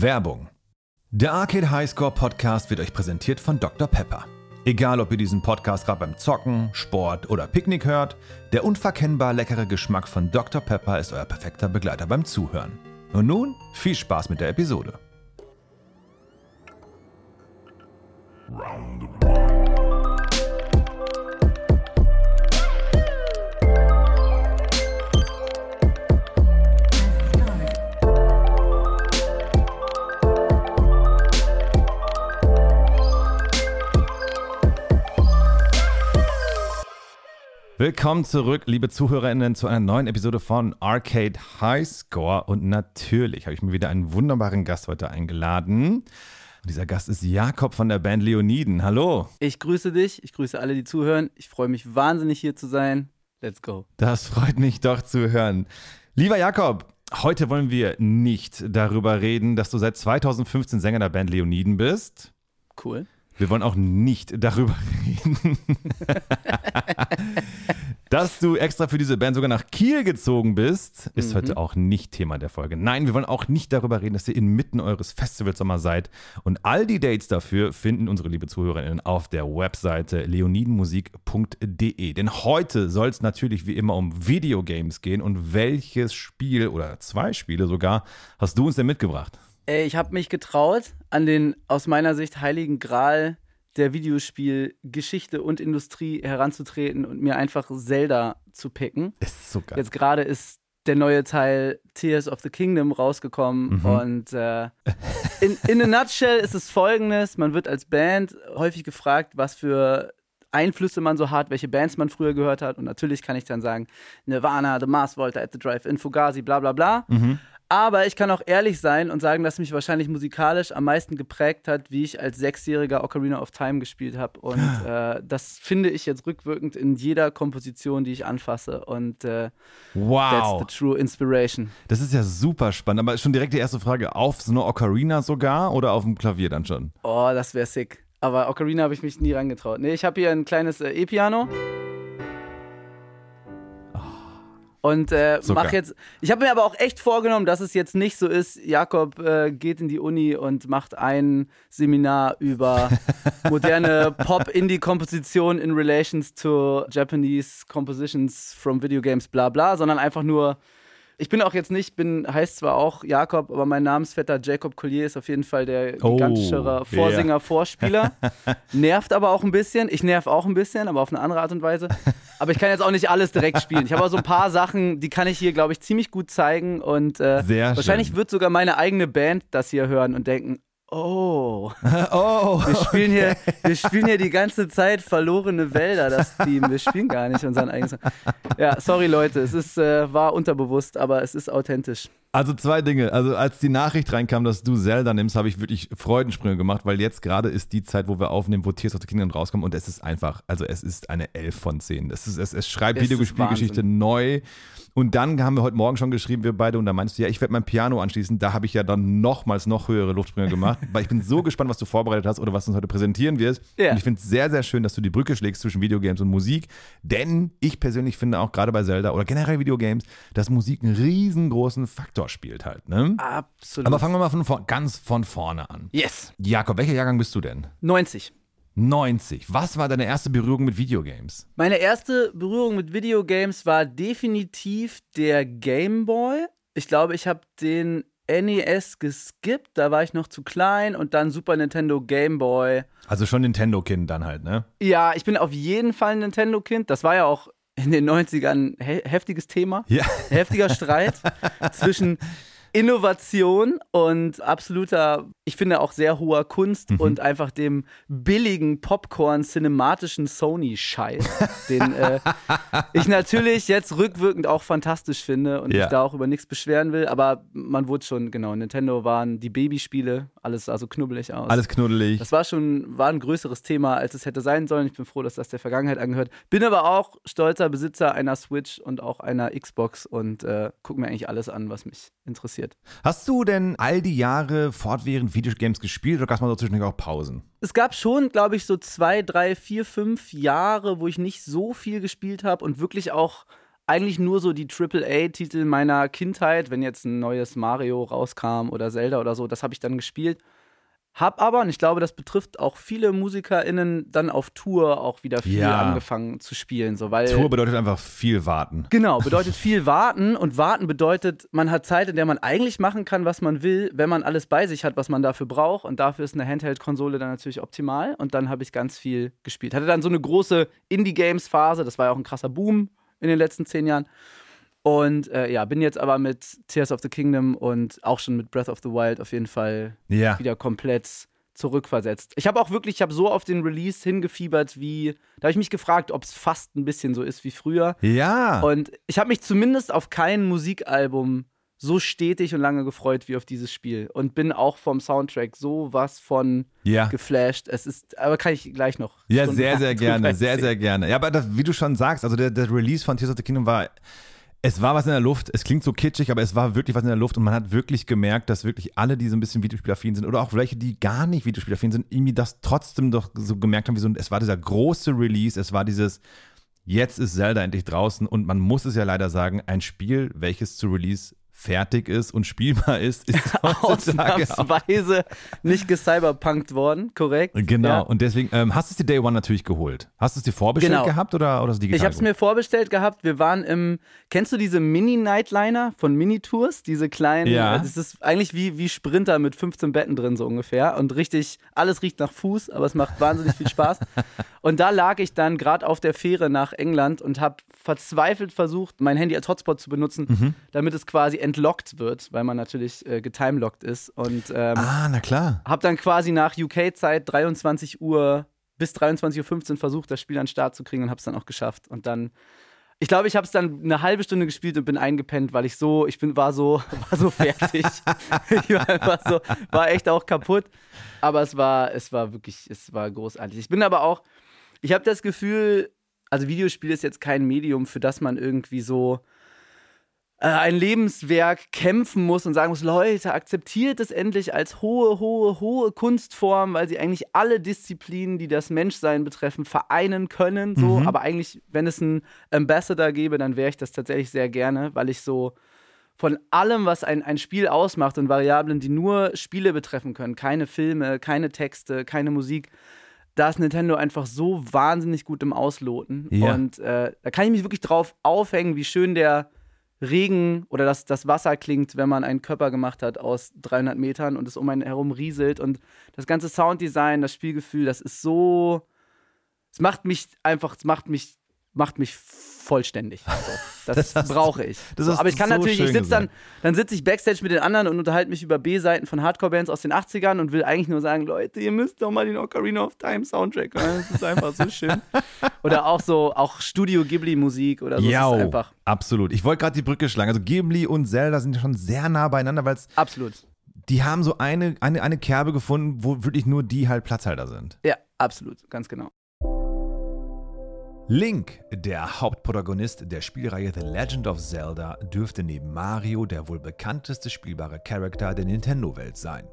Werbung. Der Arcade Highscore Podcast wird euch präsentiert von Dr. Pepper. Egal, ob ihr diesen Podcast gerade beim Zocken, Sport oder Picknick hört, der unverkennbar leckere Geschmack von Dr. Pepper ist euer perfekter Begleiter beim Zuhören. Und nun viel Spaß mit der Episode. Round one. Willkommen zurück, liebe ZuhörerInnen, zu einer neuen Episode von Arcade High Score. Und natürlich habe ich mir wieder einen wunderbaren Gast heute eingeladen. Und dieser Gast ist Jakob von der Band Leoniden. Hallo. Ich grüße dich, ich grüße alle, die zuhören. Ich freue mich wahnsinnig hier zu sein. Let's go. Das freut mich doch zu hören. Lieber Jakob, heute wollen wir nicht darüber reden, dass du seit 2015 Sänger der Band Leoniden bist. Cool. Wir wollen auch nicht darüber reden, dass du extra für diese Band sogar nach Kiel gezogen bist. Ist mhm. heute auch nicht Thema der Folge. Nein, wir wollen auch nicht darüber reden, dass ihr inmitten eures Festivalsommer seid. Und all die Dates dafür finden unsere liebe ZuhörerInnen auf der Webseite leonidenmusik.de. Denn heute soll es natürlich wie immer um Videogames gehen. Und welches Spiel oder zwei Spiele sogar hast du uns denn mitgebracht? Ich habe mich getraut, an den aus meiner Sicht heiligen Gral der Videospielgeschichte und Industrie heranzutreten und mir einfach Zelda zu picken. Ist so geil. Jetzt gerade ist der neue Teil Tears of the Kingdom rausgekommen mhm. und äh, in, in a nutshell ist es folgendes, man wird als Band häufig gefragt, was für Einflüsse man so hat, welche Bands man früher gehört hat und natürlich kann ich dann sagen Nirvana, The Mars Volta at the Drive-In, Fugazi, bla bla bla. Mhm. Aber ich kann auch ehrlich sein und sagen, dass mich wahrscheinlich musikalisch am meisten geprägt hat, wie ich als Sechsjähriger Ocarina of Time gespielt habe. Und äh, das finde ich jetzt rückwirkend in jeder Komposition, die ich anfasse. Und äh, wow. that's the true inspiration. Das ist ja super spannend. Aber schon direkt die erste Frage: Auf so eine Ocarina sogar oder auf dem Klavier dann schon? Oh, das wäre sick. Aber Ocarina habe ich mich nie rangetraut. Nee, ich habe hier ein kleines äh, E-Piano. Und äh, mach jetzt. Ich habe mir aber auch echt vorgenommen, dass es jetzt nicht so ist, Jakob äh, geht in die Uni und macht ein Seminar über moderne Pop-Indie-Komposition in relations to Japanese compositions from video games, bla bla, sondern einfach nur ich bin auch jetzt nicht, bin, heißt zwar auch Jakob, aber mein Namensvetter Jacob Collier ist auf jeden Fall der oh, gigantischere Vorsinger, yeah. Vorspieler. Nervt aber auch ein bisschen. Ich nerv auch ein bisschen, aber auf eine andere Art und Weise. Aber ich kann jetzt auch nicht alles direkt spielen. Ich habe auch so ein paar Sachen, die kann ich hier, glaube ich, ziemlich gut zeigen. Und äh, wahrscheinlich wird sogar meine eigene Band das hier hören und denken, Oh. oh. Wir spielen, hier, wir spielen hier die ganze Zeit verlorene Wälder, das Team. Wir spielen gar nicht unseren eigenen Song. Ja, sorry Leute, es ist, äh, war unterbewusst, aber es ist authentisch. Also zwei Dinge. Also als die Nachricht reinkam, dass du Zelda nimmst, habe ich wirklich Freudensprünge gemacht, weil jetzt gerade ist die Zeit, wo wir aufnehmen, wo Tears of the Kingdom rauskommt und es ist einfach, also es ist eine 11 von 10. Es, ist, es, es schreibt Videospielgeschichte neu. Und dann haben wir heute Morgen schon geschrieben, wir beide, und da meinst du, ja, ich werde mein Piano anschließen. Da habe ich ja dann nochmals noch höhere Luftsprünge gemacht, weil ich bin so gespannt, was du vorbereitet hast oder was du uns heute präsentieren wirst. Yeah. Und ich finde es sehr, sehr schön, dass du die Brücke schlägst zwischen Videogames und Musik. Denn ich persönlich finde auch gerade bei Zelda oder generell Videogames, dass Musik einen riesengroßen Faktor spielt halt. Ne? Absolut. Aber fangen wir mal von, ganz von vorne an. Yes. Jakob, welcher Jahrgang bist du denn? 90. 90. Was war deine erste Berührung mit Videogames? Meine erste Berührung mit Videogames war definitiv der Game Boy. Ich glaube, ich habe den NES geskippt, da war ich noch zu klein und dann Super Nintendo Game Boy. Also schon Nintendo-Kind dann halt, ne? Ja, ich bin auf jeden Fall ein Nintendo-Kind. Das war ja auch in den 90ern he heftiges Thema. Ja. Heftiger Streit zwischen Innovation und absoluter, ich finde auch sehr hoher Kunst mhm. und einfach dem billigen Popcorn cinematischen Sony-Scheiß, den äh, ich natürlich jetzt rückwirkend auch fantastisch finde und ja. ich da auch über nichts beschweren will, aber man wurde schon, genau, Nintendo waren die Babyspiele, alles sah so knubbelig aus. Alles knuddelig. Das war schon, war ein größeres Thema, als es hätte sein sollen. Ich bin froh, dass das der Vergangenheit angehört. Bin aber auch stolzer Besitzer einer Switch und auch einer Xbox und äh, gucke mir eigentlich alles an, was mich interessiert. Hast du denn all die Jahre fortwährend Videogames gespielt oder gab es mal so zwischendurch auch Pausen? Es gab schon, glaube ich, so zwei, drei, vier, fünf Jahre, wo ich nicht so viel gespielt habe und wirklich auch eigentlich nur so die AAA-Titel meiner Kindheit, wenn jetzt ein neues Mario rauskam oder Zelda oder so, das habe ich dann gespielt. Hab aber, und ich glaube, das betrifft auch viele MusikerInnen, dann auf Tour auch wieder viel ja. angefangen zu spielen. So, weil, Tour bedeutet einfach viel warten. Genau, bedeutet viel warten. Und warten bedeutet, man hat Zeit, in der man eigentlich machen kann, was man will, wenn man alles bei sich hat, was man dafür braucht. Und dafür ist eine Handheld-Konsole dann natürlich optimal. Und dann habe ich ganz viel gespielt. Hatte dann so eine große Indie-Games-Phase. Das war ja auch ein krasser Boom in den letzten zehn Jahren. Und äh, ja, bin jetzt aber mit Tears of the Kingdom und auch schon mit Breath of the Wild auf jeden Fall ja. wieder komplett zurückversetzt. Ich habe auch wirklich, ich habe so auf den Release hingefiebert, wie, da habe ich mich gefragt, ob es fast ein bisschen so ist wie früher. Ja. Und ich habe mich zumindest auf kein Musikalbum so stetig und lange gefreut wie auf dieses Spiel und bin auch vom Soundtrack so was von ja. geflasht. Es ist, aber kann ich gleich noch. Ja, sehr, sehr gerne, sehr, sehr gerne. Ja, aber das, wie du schon sagst, also der, der Release von Tears of the Kingdom war es war was in der Luft. Es klingt so kitschig, aber es war wirklich was in der Luft. Und man hat wirklich gemerkt, dass wirklich alle, die so ein bisschen Videospielaffin sind oder auch welche, die gar nicht Videospielaffin sind, irgendwie das trotzdem doch so gemerkt haben, wie so, es war dieser große Release, es war dieses, jetzt ist Zelda endlich draußen. Und man muss es ja leider sagen, ein Spiel, welches zu Release fertig ist und spielbar ist, ist ausnahmsweise nicht gecyberpunkt worden, korrekt? Genau, ja. und deswegen ähm, hast du es dir Day One natürlich geholt. Hast du es dir vorbestellt genau. gehabt oder, oder digital? Ich habe es mir vorbestellt gehabt. Wir waren im, kennst du diese Mini-Nightliner von Minitours? Diese kleinen, ja. das ist eigentlich wie, wie Sprinter mit 15 Betten drin so ungefähr und richtig, alles riecht nach Fuß, aber es macht wahnsinnig viel Spaß. Und da lag ich dann gerade auf der Fähre nach England und habe verzweifelt versucht, mein Handy als Hotspot zu benutzen, mhm. damit es quasi entlockt wird, weil man natürlich äh, getimelockt ist. Und, ähm, ah, na klar. Habe dann quasi nach UK-Zeit 23 Uhr bis 23.15 Uhr versucht, das Spiel an den Start zu kriegen und habe es dann auch geschafft. Und dann ich glaube, ich habe es dann eine halbe Stunde gespielt und bin eingepennt, weil ich so, ich bin, war so, war so fertig. ich war einfach so, war echt auch kaputt. Aber es war, es war wirklich, es war großartig. Ich bin aber auch, ich habe das Gefühl, also Videospiel ist jetzt kein Medium, für das man irgendwie so ein Lebenswerk kämpfen muss und sagen muss, Leute, akzeptiert es endlich als hohe, hohe, hohe Kunstform, weil sie eigentlich alle Disziplinen, die das Menschsein betreffen, vereinen können. So. Mhm. Aber eigentlich, wenn es einen Ambassador gäbe, dann wäre ich das tatsächlich sehr gerne, weil ich so von allem, was ein, ein Spiel ausmacht und Variablen, die nur Spiele betreffen können, keine Filme, keine Texte, keine Musik, da ist Nintendo einfach so wahnsinnig gut im Ausloten. Ja. Und äh, da kann ich mich wirklich drauf aufhängen, wie schön der Regen oder das, das Wasser klingt, wenn man einen Körper gemacht hat aus 300 Metern und es um einen herum rieselt. Und das ganze Sounddesign, das Spielgefühl, das ist so. Es macht mich einfach, es macht mich, macht mich vollständig. Also, das, das brauche ich. So, aber ich kann so natürlich, ich sitze dann, dann sitze ich Backstage mit den anderen und unterhalte mich über B-Seiten von Hardcore-Bands aus den 80ern und will eigentlich nur sagen, Leute, ihr müsst doch mal den Ocarina of Time Soundtrack hören. Das ist einfach so schön. oder auch so, auch Studio Ghibli-Musik oder so. Ja, einfach. Absolut. Ich wollte gerade die Brücke schlagen. Also Ghibli und Zelda sind schon sehr nah beieinander, weil es. Absolut. Die haben so eine, eine, eine Kerbe gefunden, wo wirklich nur die halt Platzhalter sind. Ja, absolut, ganz genau. Link, der Hauptprotagonist der Spielreihe The Legend of Zelda, dürfte neben Mario der wohl bekannteste spielbare Charakter der Nintendo-Welt sein.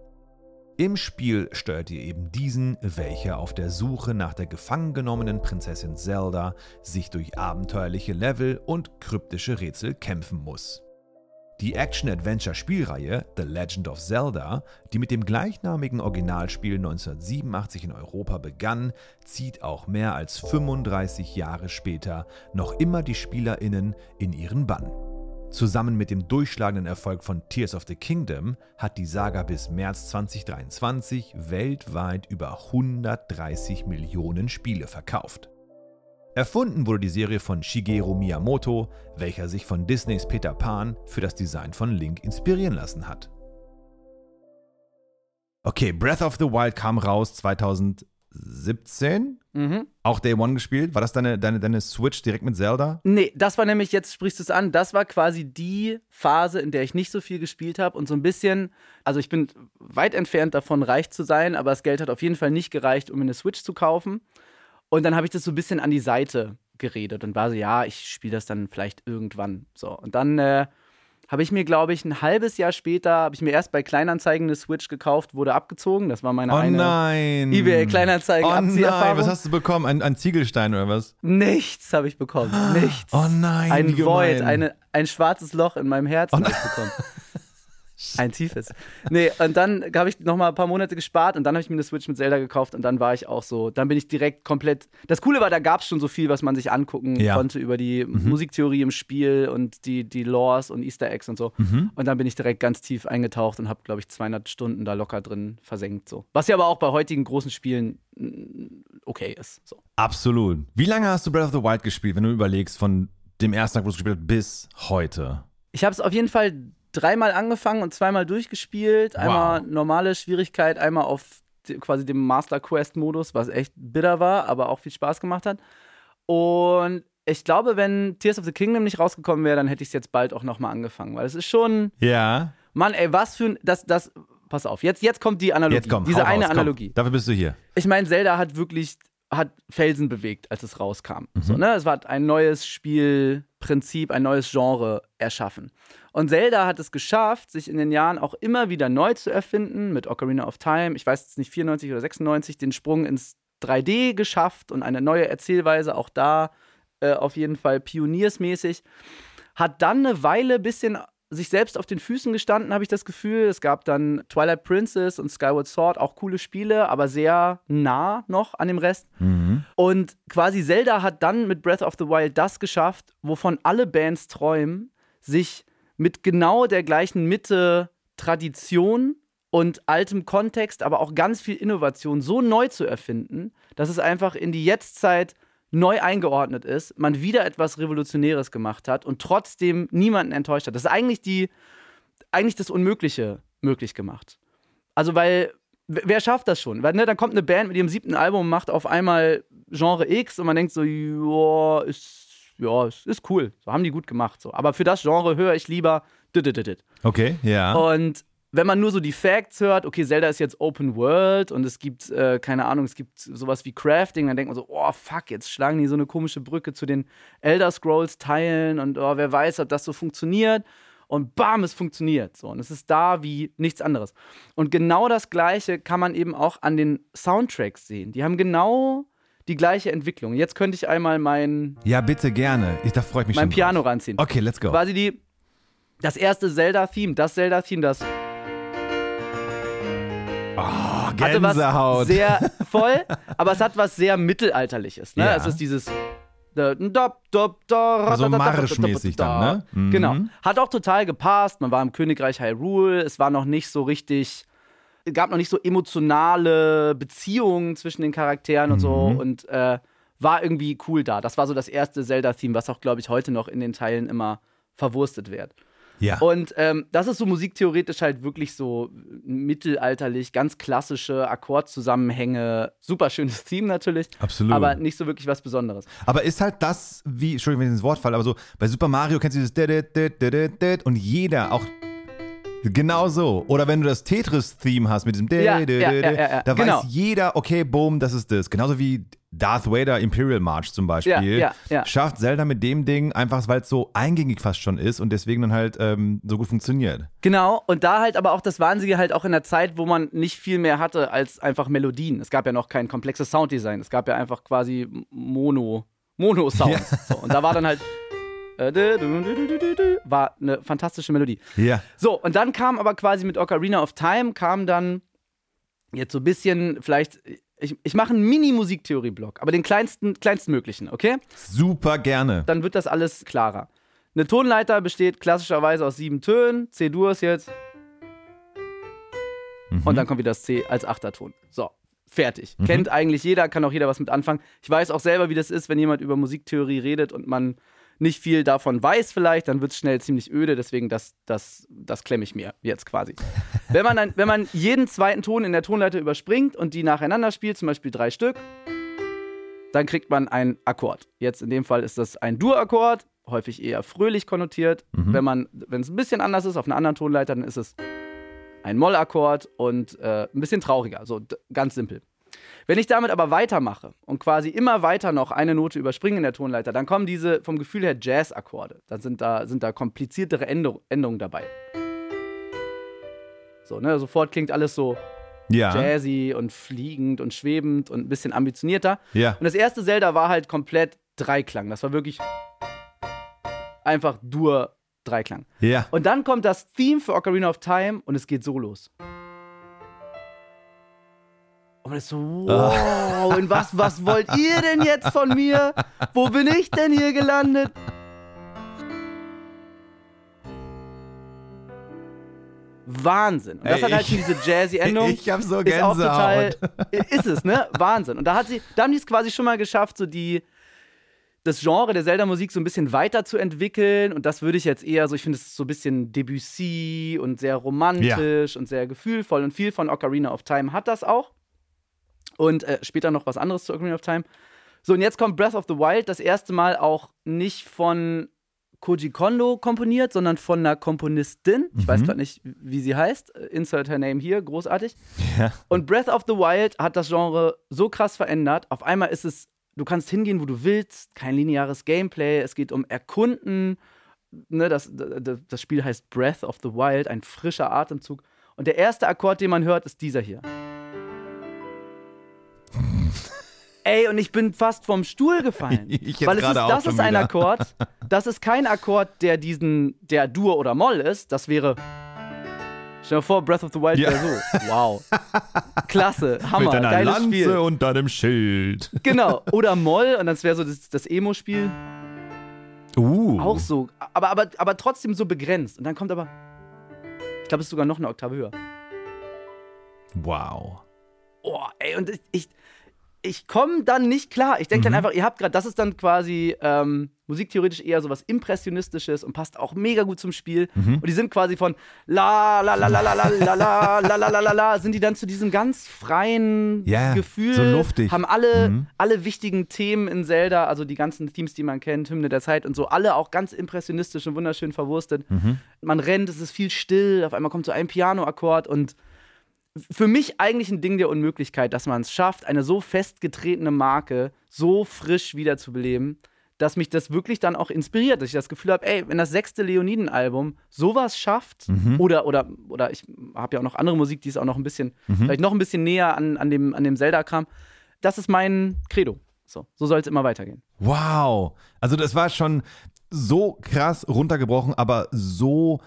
Im Spiel steuert ihr eben diesen, welcher auf der Suche nach der gefangen genommenen Prinzessin Zelda sich durch abenteuerliche Level und kryptische Rätsel kämpfen muss. Die Action-Adventure-Spielreihe The Legend of Zelda, die mit dem gleichnamigen Originalspiel 1987 in Europa begann, zieht auch mehr als 35 Jahre später noch immer die SpielerInnen in ihren Bann. Zusammen mit dem durchschlagenden Erfolg von Tears of the Kingdom hat die Saga bis März 2023 weltweit über 130 Millionen Spiele verkauft. Erfunden wurde die Serie von Shigeru Miyamoto, welcher sich von Disneys Peter Pan für das Design von Link inspirieren lassen hat. Okay, Breath of the Wild kam raus 2017. Mhm. Auch Day One gespielt. War das deine, deine, deine Switch direkt mit Zelda? Nee, das war nämlich, jetzt sprichst du es an, das war quasi die Phase, in der ich nicht so viel gespielt habe und so ein bisschen, also ich bin weit entfernt davon, reich zu sein, aber das Geld hat auf jeden Fall nicht gereicht, um mir eine Switch zu kaufen. Und dann habe ich das so ein bisschen an die Seite geredet und war so, ja, ich spiele das dann vielleicht irgendwann. So. Und dann äh, habe ich mir, glaube ich, ein halbes Jahr später, habe ich mir erst bei Kleinanzeigen eine Switch gekauft, wurde abgezogen. Das war meine oh eine nein. eBay Kleinanzeigen oh nein, was hast du bekommen? Ein, ein Ziegelstein oder was? Nichts habe ich bekommen. Nichts. Oh nein. Ein Void, eine, ein schwarzes Loch in meinem Herzen oh habe ich bekommen. Ein tiefes. Nee, und dann habe ich noch mal ein paar Monate gespart und dann habe ich mir eine Switch mit Zelda gekauft und dann war ich auch so, dann bin ich direkt komplett. Das Coole war, da gab es schon so viel, was man sich angucken ja. konnte über die mhm. Musiktheorie im Spiel und die, die Laws und Easter Eggs und so. Mhm. Und dann bin ich direkt ganz tief eingetaucht und habe, glaube ich, 200 Stunden da locker drin versenkt. So. Was ja aber auch bei heutigen großen Spielen mm, okay ist. So. Absolut. Wie lange hast du Breath of the Wild gespielt, wenn du überlegst, von dem ersten Tag, wo du gespielt hast, bis heute? Ich habe es auf jeden Fall dreimal angefangen und zweimal durchgespielt. Einmal wow. normale Schwierigkeit, einmal auf quasi dem Master Quest Modus, was echt bitter war, aber auch viel Spaß gemacht hat. Und ich glaube, wenn Tears of the Kingdom nicht rausgekommen wäre, dann hätte ich es jetzt bald auch nochmal angefangen, weil es ist schon. Ja. Mann, ey, was für ein. Das, das, pass auf, jetzt, jetzt kommt die Analogie. Jetzt komm, diese eine raus, Analogie. Komm. Dafür bist du hier. Ich meine, Zelda hat wirklich hat Felsen bewegt, als es rauskam. Mhm. So, ne? Es war ein neues Spielprinzip, ein neues Genre erschaffen. Und Zelda hat es geschafft, sich in den Jahren auch immer wieder neu zu erfinden, mit Ocarina of Time, ich weiß jetzt nicht, 94 oder 96, den Sprung ins 3D geschafft und eine neue Erzählweise, auch da äh, auf jeden Fall pioniersmäßig. Hat dann eine Weile ein bisschen sich selbst auf den Füßen gestanden, habe ich das Gefühl. Es gab dann Twilight Princess und Skyward Sword, auch coole Spiele, aber sehr nah noch an dem Rest. Mhm. Und quasi Zelda hat dann mit Breath of the Wild das geschafft, wovon alle Bands träumen, sich mit genau der gleichen Mitte Tradition und altem Kontext, aber auch ganz viel Innovation so neu zu erfinden, dass es einfach in die Jetztzeit neu eingeordnet ist, man wieder etwas Revolutionäres gemacht hat und trotzdem niemanden enttäuscht hat. Das ist eigentlich die, eigentlich das Unmögliche möglich gemacht. Also, weil, wer schafft das schon? Weil, ne, dann kommt eine Band mit ihrem siebten Album und macht auf einmal Genre X und man denkt so, ja, ist, ja, ist cool. So haben die gut gemacht. So. Aber für das Genre höre ich lieber. Okay, ja. Und wenn man nur so die Facts hört, okay, Zelda ist jetzt Open World und es gibt, äh, keine Ahnung, es gibt sowas wie Crafting, dann denkt man so, oh fuck, jetzt schlagen die so eine komische Brücke zu den Elder Scrolls Teilen und oh, wer weiß, ob das so funktioniert. Und bam, es funktioniert. So, und es ist da wie nichts anderes. Und genau das Gleiche kann man eben auch an den Soundtracks sehen. Die haben genau die gleiche Entwicklung. Jetzt könnte ich einmal mein. Ja, bitte gerne. Ich, da freue ich mich mein schon. Mein Piano drauf. ranziehen. Okay, let's go. Quasi die. Das erste Zelda-Theme, das Zelda-Theme, das Oh, Gänsehaut. sehr voll, aber es hat was sehr Mittelalterliches. Ne? Ja. Es ist dieses so marschmäßig dann, ne? Mhm. Genau. Hat auch total gepasst. Man war im Königreich Hyrule. Es war noch nicht so richtig, gab noch nicht so emotionale Beziehungen zwischen den Charakteren und so. Mhm. Und äh, war irgendwie cool da. Das war so das erste Zelda-Theme, was auch, glaube ich, heute noch in den Teilen immer verwurstet wird. Ja. Und ähm, das ist so musiktheoretisch halt wirklich so mittelalterlich, ganz klassische Akkordzusammenhänge. Super schönes Theme natürlich. Absolut. Aber nicht so wirklich was Besonderes. Aber ist halt das, wie, Entschuldigung, wenn ich ins Wort falle, aber so bei Super Mario kennst du dieses und jeder, auch Genau so. Oder wenn du das Tetris-Theme hast mit diesem ja, ja, ja, da genau. weiß jeder, okay, boom, das ist das. Genauso wie Darth Vader Imperial March zum Beispiel, ja, ja, ja. schafft Zelda mit dem Ding einfach, weil es so eingängig fast schon ist und deswegen dann halt ähm, so gut funktioniert. Genau, und da halt aber auch das Wahnsinnige halt auch in der Zeit, wo man nicht viel mehr hatte als einfach Melodien. Es gab ja noch kein komplexes Sounddesign, es gab ja einfach quasi Mono, Mono-Sounds. Ja. So, und da war dann halt äh, war eine fantastische Melodie. Ja. So, und dann kam aber quasi mit Ocarina of Time, kam dann jetzt so ein bisschen, vielleicht ich, ich mache einen Mini-Musiktheorie-Block, aber den kleinsten, kleinsten möglichen, okay? Super gerne. Dann wird das alles klarer. Eine Tonleiter besteht klassischerweise aus sieben Tönen. C-Dur ist jetzt. Mhm. Und dann kommt wieder das C als Achterton. So, fertig. Mhm. Kennt eigentlich jeder, kann auch jeder was mit anfangen. Ich weiß auch selber, wie das ist, wenn jemand über Musiktheorie redet und man nicht viel davon weiß vielleicht, dann wird es schnell ziemlich öde, deswegen das, das, das klemme ich mir jetzt quasi. wenn, man dann, wenn man jeden zweiten Ton in der Tonleiter überspringt und die nacheinander spielt, zum Beispiel drei Stück, dann kriegt man einen Akkord. Jetzt in dem Fall ist das ein Dur-Akkord, häufig eher fröhlich konnotiert. Mhm. Wenn man, wenn es ein bisschen anders ist auf einer anderen Tonleiter, dann ist es ein Moll-Akkord und äh, ein bisschen trauriger, so ganz simpel. Wenn ich damit aber weitermache und quasi immer weiter noch eine Note überspringe in der Tonleiter, dann kommen diese vom Gefühl her Jazz-Akkorde. Dann sind da, sind da kompliziertere Endungen dabei. So, ne, sofort klingt alles so ja. jazzy und fliegend und schwebend und ein bisschen ambitionierter. Ja. Und das erste Zelda war halt komplett Dreiklang. Das war wirklich einfach Dur Dreiklang. Ja. Und dann kommt das Theme für Ocarina of Time und es geht so los. Und man ist so, wow, und was, was wollt ihr denn jetzt von mir? Wo bin ich denn hier gelandet? Wahnsinn. Und das Ey, hat halt schon diese jazzy Endung. Ich hab so Gänsehaut. Ist, total, ist es, ne? Wahnsinn. Und da hat sie, da haben die es quasi schon mal geschafft, so die, das Genre der Zelda-Musik so ein bisschen weiterzuentwickeln. Und das würde ich jetzt eher so, ich finde es so ein bisschen Debussy und sehr romantisch ja. und sehr gefühlvoll. Und viel von Ocarina of Time hat das auch. Und äh, später noch was anderes zu Ocarina of Time. So, und jetzt kommt Breath of the Wild das erste Mal auch nicht von Koji Kondo komponiert, sondern von einer Komponistin. Ich mhm. weiß gerade nicht, wie sie heißt. Insert her name hier, großartig. Ja. Und Breath of the Wild hat das Genre so krass verändert. Auf einmal ist es, du kannst hingehen, wo du willst, kein lineares Gameplay, es geht um Erkunden. Ne, das, das Spiel heißt Breath of the Wild, ein frischer Atemzug. Und der erste Akkord, den man hört, ist dieser hier. Ey, und ich bin fast vom Stuhl gefallen. Ich weil es ist, das ist ein Akkord. Das ist kein Akkord, der diesen, der Dur oder Moll ist. Das wäre. Stell dir vor, Breath of the Wild ja. wäre so. Wow. Klasse, Hammer, Mit deiner geiles Lanze Spiel. und deinem Schild. Genau. Oder Moll und das wäre so das, das Emo-Spiel. Uh. Auch so. Aber, aber, aber trotzdem so begrenzt. Und dann kommt aber. Ich glaube, es ist sogar noch eine Oktave höher. Wow. Oh, ey, und ich, ich ich komme dann nicht klar. Ich denke mhm. dann einfach, ihr habt gerade, das ist dann quasi ähm, musiktheoretisch eher so was Impressionistisches und passt auch mega gut zum Spiel. Mhm. Und die sind quasi von la la la la la la la la la la la la la sind die dann zu diesem ganz freien yeah, Gefühl. So luftig. Haben alle, mhm. alle wichtigen Themen in Zelda, also die ganzen Themes, die man kennt, Hymne der Zeit und so, alle auch ganz impressionistisch und wunderschön verwurstet. Mhm. Man rennt, es ist viel still, auf einmal kommt so ein Pianoakkord und für mich eigentlich ein Ding der Unmöglichkeit, dass man es schafft, eine so festgetretene Marke so frisch wiederzubeleben, dass mich das wirklich dann auch inspiriert, dass ich das Gefühl habe, ey, wenn das sechste Leoniden-Album sowas schafft, mhm. oder, oder, oder ich habe ja auch noch andere Musik, die ist auch noch ein bisschen, mhm. vielleicht noch ein bisschen näher an, an dem, an dem Zelda-Kram, das ist mein Credo. So, so soll es immer weitergehen. Wow. Also das war schon so krass runtergebrochen, aber so,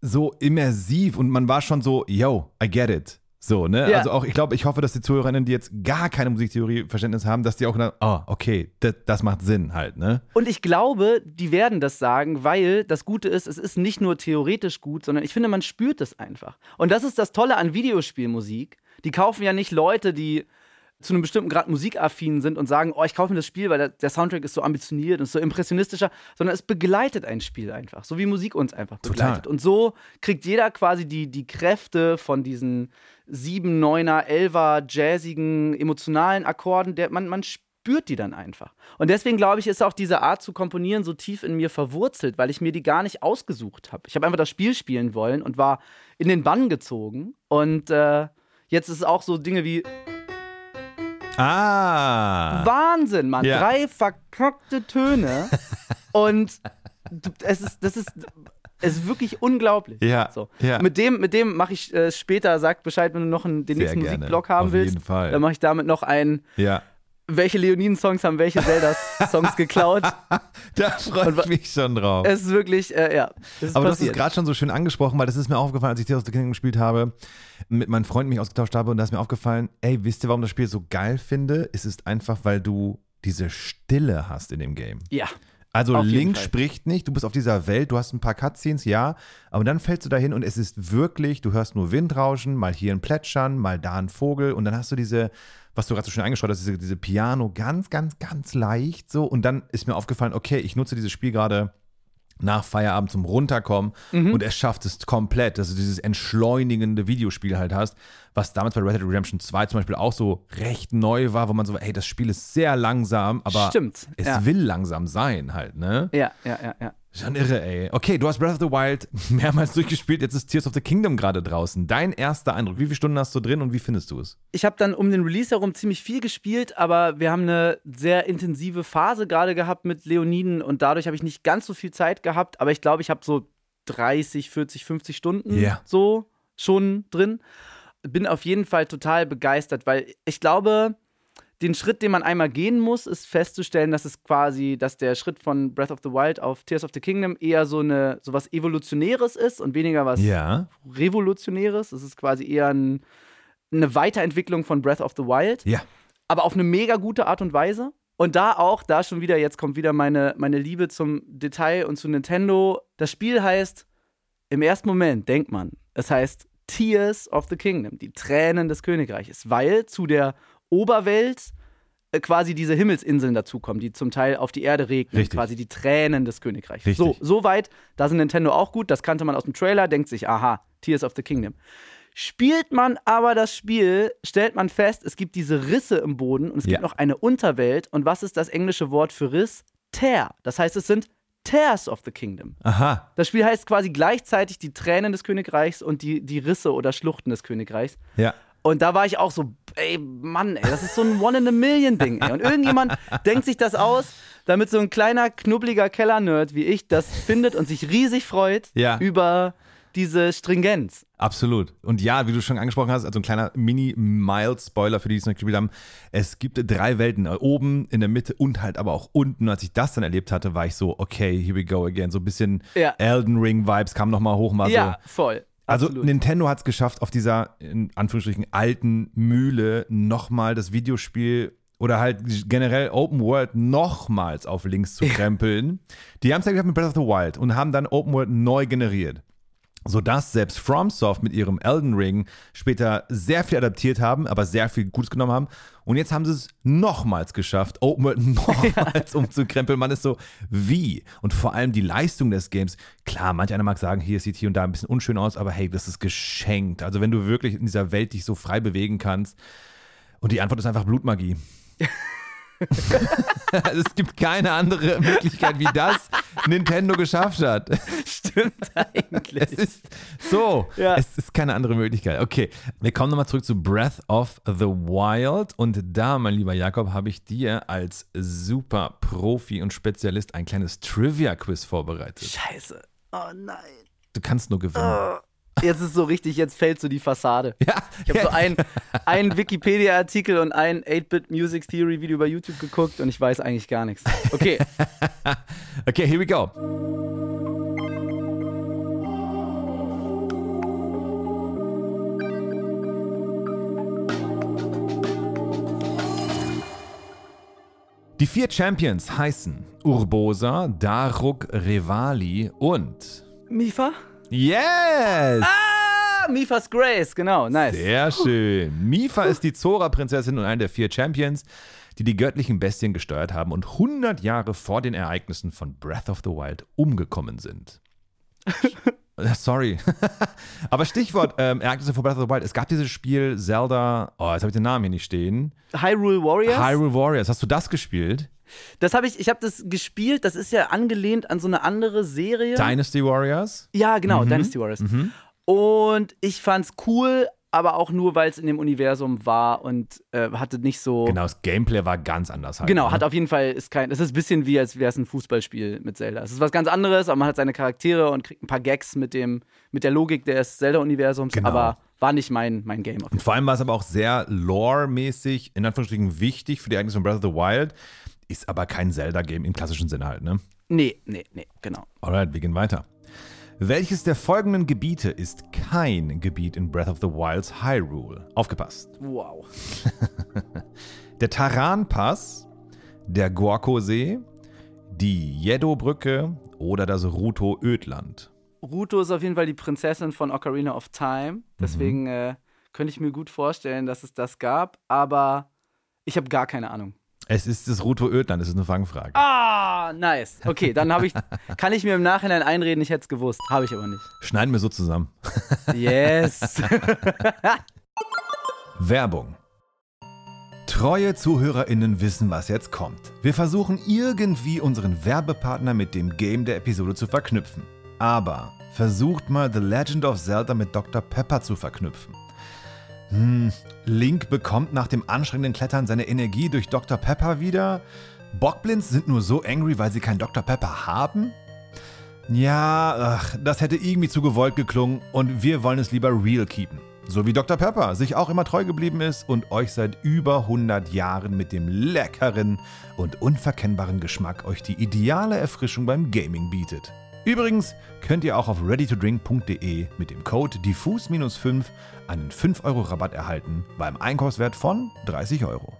so immersiv und man war schon so, yo, I get it. So, ne? Ja. Also auch, ich glaube, ich hoffe, dass die Zuhörerinnen, die jetzt gar keine Musiktheorie-Verständnis haben, dass die auch dann, oh, okay, das, das macht Sinn halt, ne? Und ich glaube, die werden das sagen, weil das Gute ist, es ist nicht nur theoretisch gut, sondern ich finde, man spürt es einfach. Und das ist das Tolle an Videospielmusik. Die kaufen ja nicht Leute, die zu einem bestimmten Grad musikaffin sind und sagen, oh, ich kaufe mir das Spiel, weil der, der, Soundtrack ist so ambitioniert und so impressionistischer, sondern es begleitet ein Spiel einfach, so wie Musik uns einfach begleitet. Total. Und so kriegt jeder quasi die, die Kräfte von diesen sieben, neuner, elfer, jazzigen, emotionalen Akkorden, der, man, man spürt die dann einfach. Und deswegen glaube ich, ist auch diese Art zu komponieren so tief in mir verwurzelt, weil ich mir die gar nicht ausgesucht habe. Ich habe einfach das Spiel spielen wollen und war in den Bann gezogen. Und äh, jetzt ist es auch so Dinge wie Ah. Wahnsinn, Mann. Ja. Drei verkackte Töne. und es ist, das ist, es ist wirklich unglaublich. Ja. So. ja. Mit dem, mit dem mache ich äh, später, sag Bescheid, wenn du noch einen, den Sehr nächsten gerne. Musikblock haben Auf willst. Jeden Fall. Dann mache ich damit noch einen. Ja. Welche Leoniden-Songs haben welche Zelda-Songs geklaut? da freue ich mich schon drauf. Es ist wirklich, äh, ja. Ist Aber passiert. das ist gerade schon so schön angesprochen, weil das ist mir aufgefallen, als ich Tears of the Kingdom gespielt habe, mit meinen Freunden mich ausgetauscht habe und da ist mir aufgefallen, ey, wisst ihr, warum das Spiel so geil finde? Es ist einfach, weil du diese Stille hast in dem Game. Ja. Also Link spricht nicht, du bist auf dieser Welt, du hast ein paar Cutscenes, ja, aber dann fällst du dahin und es ist wirklich, du hörst nur Windrauschen, mal hier ein Plätschern, mal da ein Vogel und dann hast du diese, was du gerade so schön angeschaut hast, diese, diese Piano ganz, ganz, ganz leicht so und dann ist mir aufgefallen, okay, ich nutze dieses Spiel gerade nach Feierabend zum Runterkommen mhm. und er schafft es komplett, dass du dieses entschleunigende Videospiel halt hast, was damals bei Red Dead Redemption 2 zum Beispiel auch so recht neu war, wo man so, hey, das Spiel ist sehr langsam, aber Stimmt, es ja. will langsam sein halt, ne? Ja, ja, ja, ja. Schon irre, ey. Okay, du hast Breath of the Wild mehrmals durchgespielt, jetzt ist Tears of the Kingdom gerade draußen. Dein erster Eindruck, wie viele Stunden hast du drin und wie findest du es? Ich habe dann um den Release herum ziemlich viel gespielt, aber wir haben eine sehr intensive Phase gerade gehabt mit Leoniden und dadurch habe ich nicht ganz so viel Zeit gehabt, aber ich glaube, ich habe so 30, 40, 50 Stunden yeah. so schon drin. Bin auf jeden Fall total begeistert, weil ich glaube, den Schritt, den man einmal gehen muss, ist festzustellen, dass es quasi, dass der Schritt von Breath of the Wild auf Tears of the Kingdom eher so eine so was Evolutionäres ist und weniger was ja. Revolutionäres. Es ist quasi eher ein, eine Weiterentwicklung von Breath of the Wild. Ja. Aber auf eine mega gute Art und Weise. Und da auch, da schon wieder, jetzt kommt wieder meine, meine Liebe zum Detail und zu Nintendo. Das Spiel heißt, im ersten Moment denkt man, es heißt Tears of the Kingdom, die Tränen des Königreiches, weil zu der Oberwelt äh, quasi diese Himmelsinseln dazukommen, die zum Teil auf die Erde regnen, Richtig. quasi die Tränen des Königreichs. Richtig. So, weit, da sind Nintendo auch gut, das kannte man aus dem Trailer, denkt sich, aha, Tears of the Kingdom. Spielt man aber das Spiel, stellt man fest, es gibt diese Risse im Boden und es gibt ja. noch eine Unterwelt. Und was ist das englische Wort für Riss? Tear. Das heißt, es sind Tears of the Kingdom. Aha. Das Spiel heißt quasi gleichzeitig die Tränen des Königreichs und die, die Risse oder Schluchten des Königreichs. Ja. Und da war ich auch so, ey, Mann, ey, das ist so ein One-in-a-Million-Ding. Und irgendjemand denkt sich das aus, damit so ein kleiner, knubbeliger Keller-Nerd wie ich das findet und sich riesig freut ja. über diese Stringenz. Absolut. Und ja, wie du schon angesprochen hast, also ein kleiner Mini-Mild-Spoiler für die, die es noch gespielt haben. Es gibt drei Welten, oben, in der Mitte und halt aber auch unten. Und als ich das dann erlebt hatte, war ich so, okay, here we go again. So ein bisschen ja. Elden Ring-Vibes kamen nochmal hoch. Mal ja, so. voll. Also Absolut. Nintendo hat es geschafft, auf dieser, in Anführungsstrichen, alten Mühle nochmal das Videospiel oder halt generell Open World nochmals auf links zu krempeln. Die haben es ja geschafft mit Breath of the Wild und haben dann Open World neu generiert sodass selbst FromSoft mit ihrem Elden Ring später sehr viel adaptiert haben, aber sehr viel Gutes genommen haben. Und jetzt haben sie es nochmals geschafft, Open World nochmals umzukrempeln. Man ist so, wie? Und vor allem die Leistung des Games. Klar, manch einer mag sagen, hier sieht hier und da ein bisschen unschön aus, aber hey, das ist geschenkt. Also wenn du wirklich in dieser Welt dich so frei bewegen kannst. Und die Antwort ist einfach Blutmagie. es gibt keine andere Möglichkeit, wie das Nintendo geschafft hat. Stimmt eigentlich. Es ist so. Ja. Es ist keine andere Möglichkeit. Okay, wir kommen nochmal zurück zu Breath of the Wild. Und da, mein lieber Jakob, habe ich dir als super Profi und Spezialist ein kleines Trivia-Quiz vorbereitet. Scheiße. Oh nein. Du kannst nur gewinnen. Oh. Jetzt ist so richtig, jetzt fällt so die Fassade. Ja. Ich habe so einen, einen Wikipedia-Artikel und ein 8-Bit Music Theory Video bei YouTube geguckt und ich weiß eigentlich gar nichts. Okay. okay, here we go. Die vier Champions heißen Urbosa, Daruk, Revali und Mifa? Yes! Ah, Mifas Grace, genau, nice. Sehr schön. Mifa ist die Zora-Prinzessin und eine der vier Champions, die die göttlichen Bestien gesteuert haben und 100 Jahre vor den Ereignissen von Breath of the Wild umgekommen sind. Sorry. Aber Stichwort ähm, Ereignisse von Breath of the Wild. Es gab dieses Spiel Zelda, oh, jetzt habe ich den Namen hier nicht stehen. Hyrule Warriors? Hyrule Warriors. Hast du das gespielt? Das habe ich, ich habe das gespielt, das ist ja angelehnt an so eine andere Serie. Dynasty Warriors? Ja, genau, mhm. Dynasty Warriors. Mhm. Und ich fand's cool, aber auch nur, weil es in dem Universum war und äh, hatte nicht so. Genau, das Gameplay war ganz anders halt. Genau, ne? hat auf jeden Fall, ist kein, es ist ein bisschen wie, als wäre es ein Fußballspiel mit Zelda. Es ist was ganz anderes, aber man hat seine Charaktere und kriegt ein paar Gags mit dem, mit der Logik des Zelda-Universums, genau. aber war nicht mein, mein Game. Und vor allem war es aber auch sehr lore-mäßig, in Anführungsstrichen wichtig für die Ereignisse von Breath of the Wild. Ist aber kein Zelda-Game im klassischen Sinne halt, ne? Nee, nee, nee, genau. Alright, wir gehen weiter. Welches der folgenden Gebiete ist kein Gebiet in Breath of the Wilds Hyrule? Aufgepasst. Wow. der Taran-Pass, der Gorko-See, die Jeddo-Brücke oder das Ruto-Ödland. Ruto ist auf jeden Fall die Prinzessin von Ocarina of Time. Deswegen mhm. äh, könnte ich mir gut vorstellen, dass es das gab. Aber ich habe gar keine Ahnung. Es ist das Ruto Ödland, das ist eine Fangfrage. Ah, nice. Okay, dann ich, kann ich mir im Nachhinein einreden, ich hätte es gewusst. Habe ich aber nicht. Schneiden wir so zusammen. Yes. Werbung. Treue ZuhörerInnen wissen, was jetzt kommt. Wir versuchen irgendwie unseren Werbepartner mit dem Game der Episode zu verknüpfen. Aber versucht mal The Legend of Zelda mit Dr. Pepper zu verknüpfen. Hm, Link bekommt nach dem anstrengenden Klettern seine Energie durch Dr. Pepper wieder. Bockblinds sind nur so angry, weil sie keinen Dr. Pepper haben? Ja, ach, das hätte irgendwie zu gewollt geklungen und wir wollen es lieber real keepen. So wie Dr. Pepper sich auch immer treu geblieben ist und euch seit über 100 Jahren mit dem leckeren und unverkennbaren Geschmack euch die ideale Erfrischung beim Gaming bietet. Übrigens könnt ihr auch auf readytodrink.de mit dem Code diffus-5 einen 5 Euro Rabatt erhalten beim Einkaufswert von 30 Euro.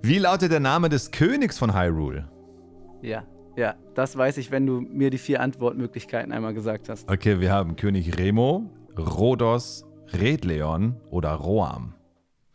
Wie lautet der Name des Königs von Hyrule? Ja, ja, das weiß ich, wenn du mir die vier Antwortmöglichkeiten einmal gesagt hast. Okay, wir haben König Remo, Rhodos, Redleon oder Roam?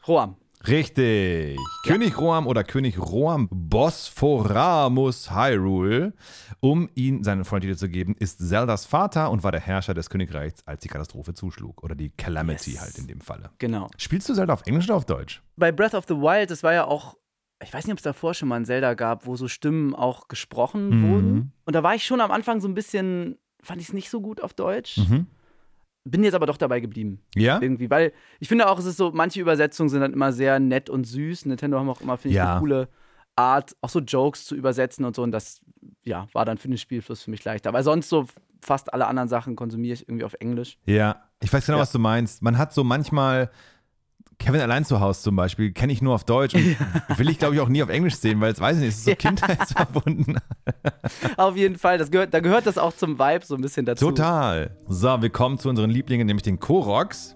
Roam. Richtig. Ja. König Roam oder König Roam Bosphoramus Hyrule, um ihm seinen Freund zu geben, ist Zeldas Vater und war der Herrscher des Königreichs, als die Katastrophe zuschlug. Oder die Calamity yes. halt in dem Falle. Genau. Spielst du Zelda auf Englisch oder auf Deutsch? Bei Breath of the Wild, das war ja auch ich weiß nicht, ob es davor schon mal ein Zelda gab, wo so Stimmen auch gesprochen mhm. wurden. Und da war ich schon am Anfang so ein bisschen, fand ich es nicht so gut auf Deutsch. Mhm. Bin jetzt aber doch dabei geblieben. Ja? Irgendwie, weil ich finde auch, es ist so, manche Übersetzungen sind dann immer sehr nett und süß. Nintendo haben auch immer, finde ich, ja. eine coole Art, auch so Jokes zu übersetzen und so. Und das, ja, war dann für den Spielfluss für mich leichter. Aber sonst so fast alle anderen Sachen konsumiere ich irgendwie auf Englisch. Ja, ich weiß genau, ja. was du meinst. Man hat so manchmal Kevin allein zu Hause zum Beispiel kenne ich nur auf Deutsch und ja. will ich glaube ich auch nie auf Englisch sehen, weil es weiß ich nicht, es ist so ja. kindheitsverbunden. auf jeden Fall, das gehört, da gehört das auch zum Vibe so ein bisschen dazu. Total. So, wir kommen zu unseren Lieblingen, nämlich den Koroks.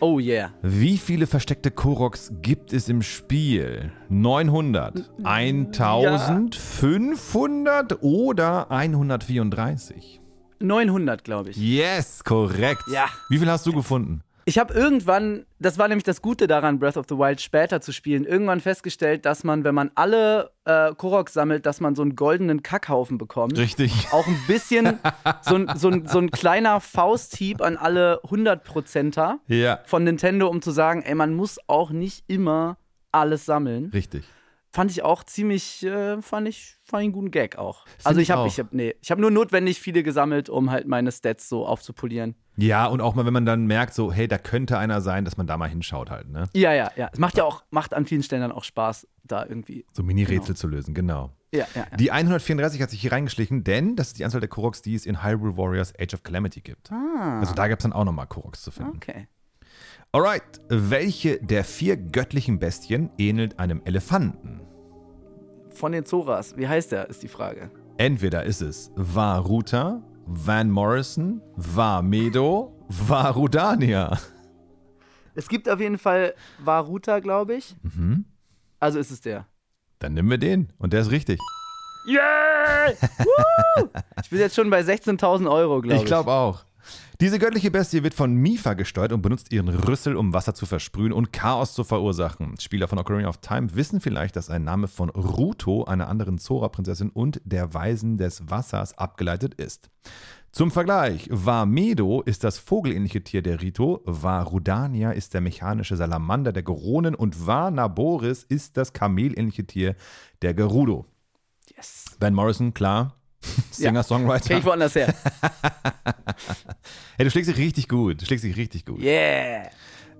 Oh yeah. Wie viele versteckte Koroks gibt es im Spiel? 900, 1500 ja. oder 134? 900, glaube ich. Yes, korrekt. Ja. Wie viel hast du gefunden? Ich habe irgendwann, das war nämlich das Gute daran, Breath of the Wild später zu spielen, irgendwann festgestellt, dass man, wenn man alle äh, Koroks sammelt, dass man so einen goldenen Kackhaufen bekommt. Richtig. Auch ein bisschen so, ein, so, ein, so ein kleiner Fausthieb an alle 100%er ja. von Nintendo, um zu sagen, ey, man muss auch nicht immer alles sammeln. Richtig fand ich auch ziemlich, äh, fand ich, fand ich einen guten Gag auch. Find also ich habe, ich habe, nee, ich habe nur notwendig viele gesammelt, um halt meine Stats so aufzupolieren. Ja, und auch mal, wenn man dann merkt, so, hey, da könnte einer sein, dass man da mal hinschaut halt, ne? Ja, ja, ja. Es macht ja auch, macht an vielen Stellen dann auch Spaß, da irgendwie. So Mini-Rätsel genau. zu lösen, genau. Ja, ja, ja. Die 134 hat sich hier reingeschlichen, denn das ist die Anzahl der Koroks, die es in Hyrule Warriors Age of Calamity gibt. Ah. Also da gibt es dann auch nochmal Koroks zu finden. Okay. Alright, welche der vier göttlichen Bestien ähnelt einem Elefanten? Von den Zoras, wie heißt der, ist die Frage. Entweder ist es Varuta, Van Morrison, Vamedo, Varudania. Es gibt auf jeden Fall Varuta, glaube ich. Mhm. Also ist es der. Dann nehmen wir den und der ist richtig. Yeah! ich bin jetzt schon bei 16.000 Euro, glaube ich. Ich glaube auch. Diese göttliche Bestie wird von Mifa gesteuert und benutzt ihren Rüssel, um Wasser zu versprühen und Chaos zu verursachen. Spieler von Ocarina of Time wissen vielleicht, dass ein Name von Ruto, einer anderen Zora-Prinzessin und der Weisen des Wassers abgeleitet ist. Zum Vergleich, Vamedo ist das vogelähnliche Tier der Rito, Varudania ist der mechanische Salamander der Geronen und Varnaboris ist das kamelähnliche Tier der Gerudo. Yes. Ben Morrison, klar, Singer-Songwriter. Kenn ich woanders her. hey, du schlägst dich richtig gut. Du schlägst dich richtig gut. Yeah.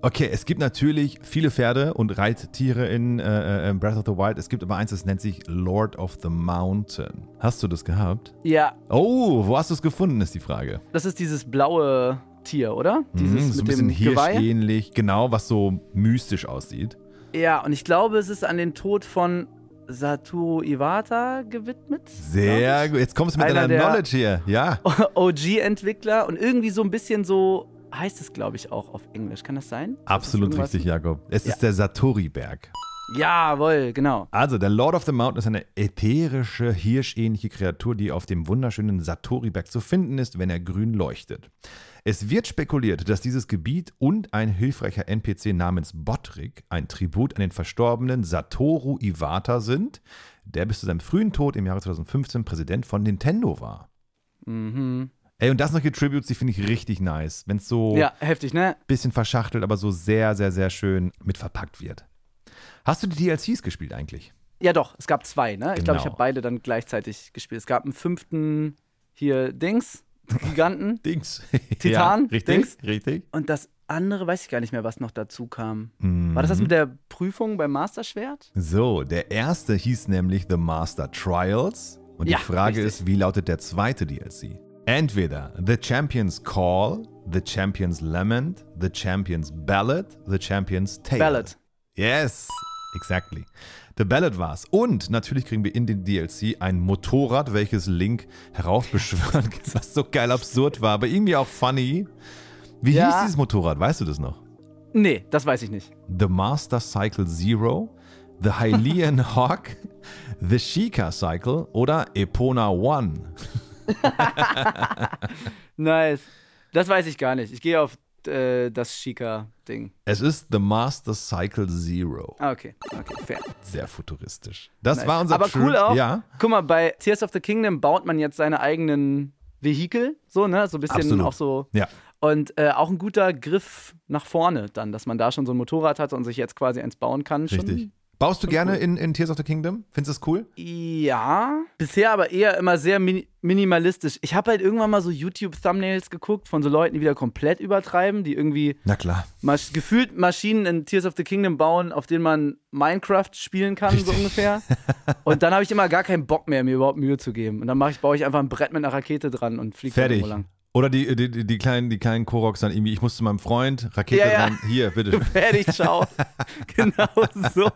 Okay, es gibt natürlich viele Pferde und Reittiere in äh, äh, Breath of the Wild. Es gibt aber eins, das nennt sich Lord of the Mountain. Hast du das gehabt? Ja. Oh, wo hast du es gefunden, ist die Frage. Das ist dieses blaue Tier, oder? Mhm, dieses mhm, so ein bisschen hirschähnlich, genau, was so mystisch aussieht. Ja, und ich glaube, es ist an den Tod von Satoru Iwata gewidmet. Sehr gut. Jetzt kommst du mit Einer deiner Knowledge hier. Ja. OG-Entwickler und irgendwie so ein bisschen so heißt es, glaube ich, auch auf Englisch. Kann das sein? Absolut das richtig, Jakob. Es ja. ist der Satori-Berg. Jawohl, genau. Also, der Lord of the Mountain ist eine ätherische, hirschähnliche Kreatur, die auf dem wunderschönen Satori-Berg zu finden ist, wenn er grün leuchtet. Es wird spekuliert, dass dieses Gebiet und ein hilfreicher NPC namens Bottrick ein Tribut an den verstorbenen Satoru Iwata sind, der bis zu seinem frühen Tod im Jahre 2015 Präsident von Nintendo war. Mhm. Ey, und das noch Tributes, die finde ich richtig nice. Wenn es so ja, heftig, ne? bisschen verschachtelt, aber so sehr, sehr, sehr schön mit verpackt wird. Hast du die DLCs gespielt eigentlich? Ja, doch. Es gab zwei, ne? Genau. Ich glaube, ich habe beide dann gleichzeitig gespielt. Es gab einen fünften hier Dings, Giganten. Dings. Titan. ja, richtig, Dings. richtig. Und das andere weiß ich gar nicht mehr, was noch dazu kam. Mhm. War das das mit der Prüfung beim Masterschwert? So, der erste hieß nämlich The Master Trials. Und Ja, die Frage richtig. ist, wie lautet der zweite DLC? Entweder The Champion's Call, The Champion's Lament, The Champion's Ballad, The Champion's Tale. Ballad. Yes, exactly. The Ballad war's. Und natürlich kriegen wir in den DLC ein Motorrad, welches Link heraufbeschwören kann, was so geil absurd war, aber irgendwie auch funny. Wie Ja. hieß dieses Motorrad? Weißt du das noch? Nee, das weiß ich nicht. The Master Cycle Zero, The Hylian Hawk, The Sheikah Cycle oder Epona One. Nice. Das weiß ich gar nicht. Ich gehe auf äh, das Chica-Ding. Es ist The Master Cycle Zero. Ah, okay. Okay, fair. Sehr futuristisch. Das Nice. war unser Aber cool auch. Ja, Guck mal, bei Tears of the Kingdom baut man jetzt seine eigenen Vehikel, so, ne? So ein bisschen Absolut. auch so. ja. Und äh, auch ein guter Griff nach vorne dann, dass man da schon so ein Motorrad hat und sich jetzt quasi eins bauen kann. Schon. Richtig. Baust du gerne in, in Tears of the Kingdom? Findest du das cool? Ja, bisher aber eher immer sehr mini minimalistisch. Ich habe halt irgendwann mal so YouTube-Thumbnails geguckt von so Leuten, die wieder komplett übertreiben, die irgendwie Na klar. Masch gefühlt Maschinen in Tears of the Kingdom bauen, auf denen man Minecraft spielen kann, so ungefähr. Und dann habe ich immer gar keinen Bock mehr, mir überhaupt Mühe zu geben. Und dann ich, baue ich einfach ein Brett mit einer Rakete dran und fliege irgendwo lang. Oder die, die, die, kleinen, die kleinen Koroks dann irgendwie, ich muss zu meinem Freund, Rakete Ja, ja. rein, hier, bitte. Fertig, ciao. genau so.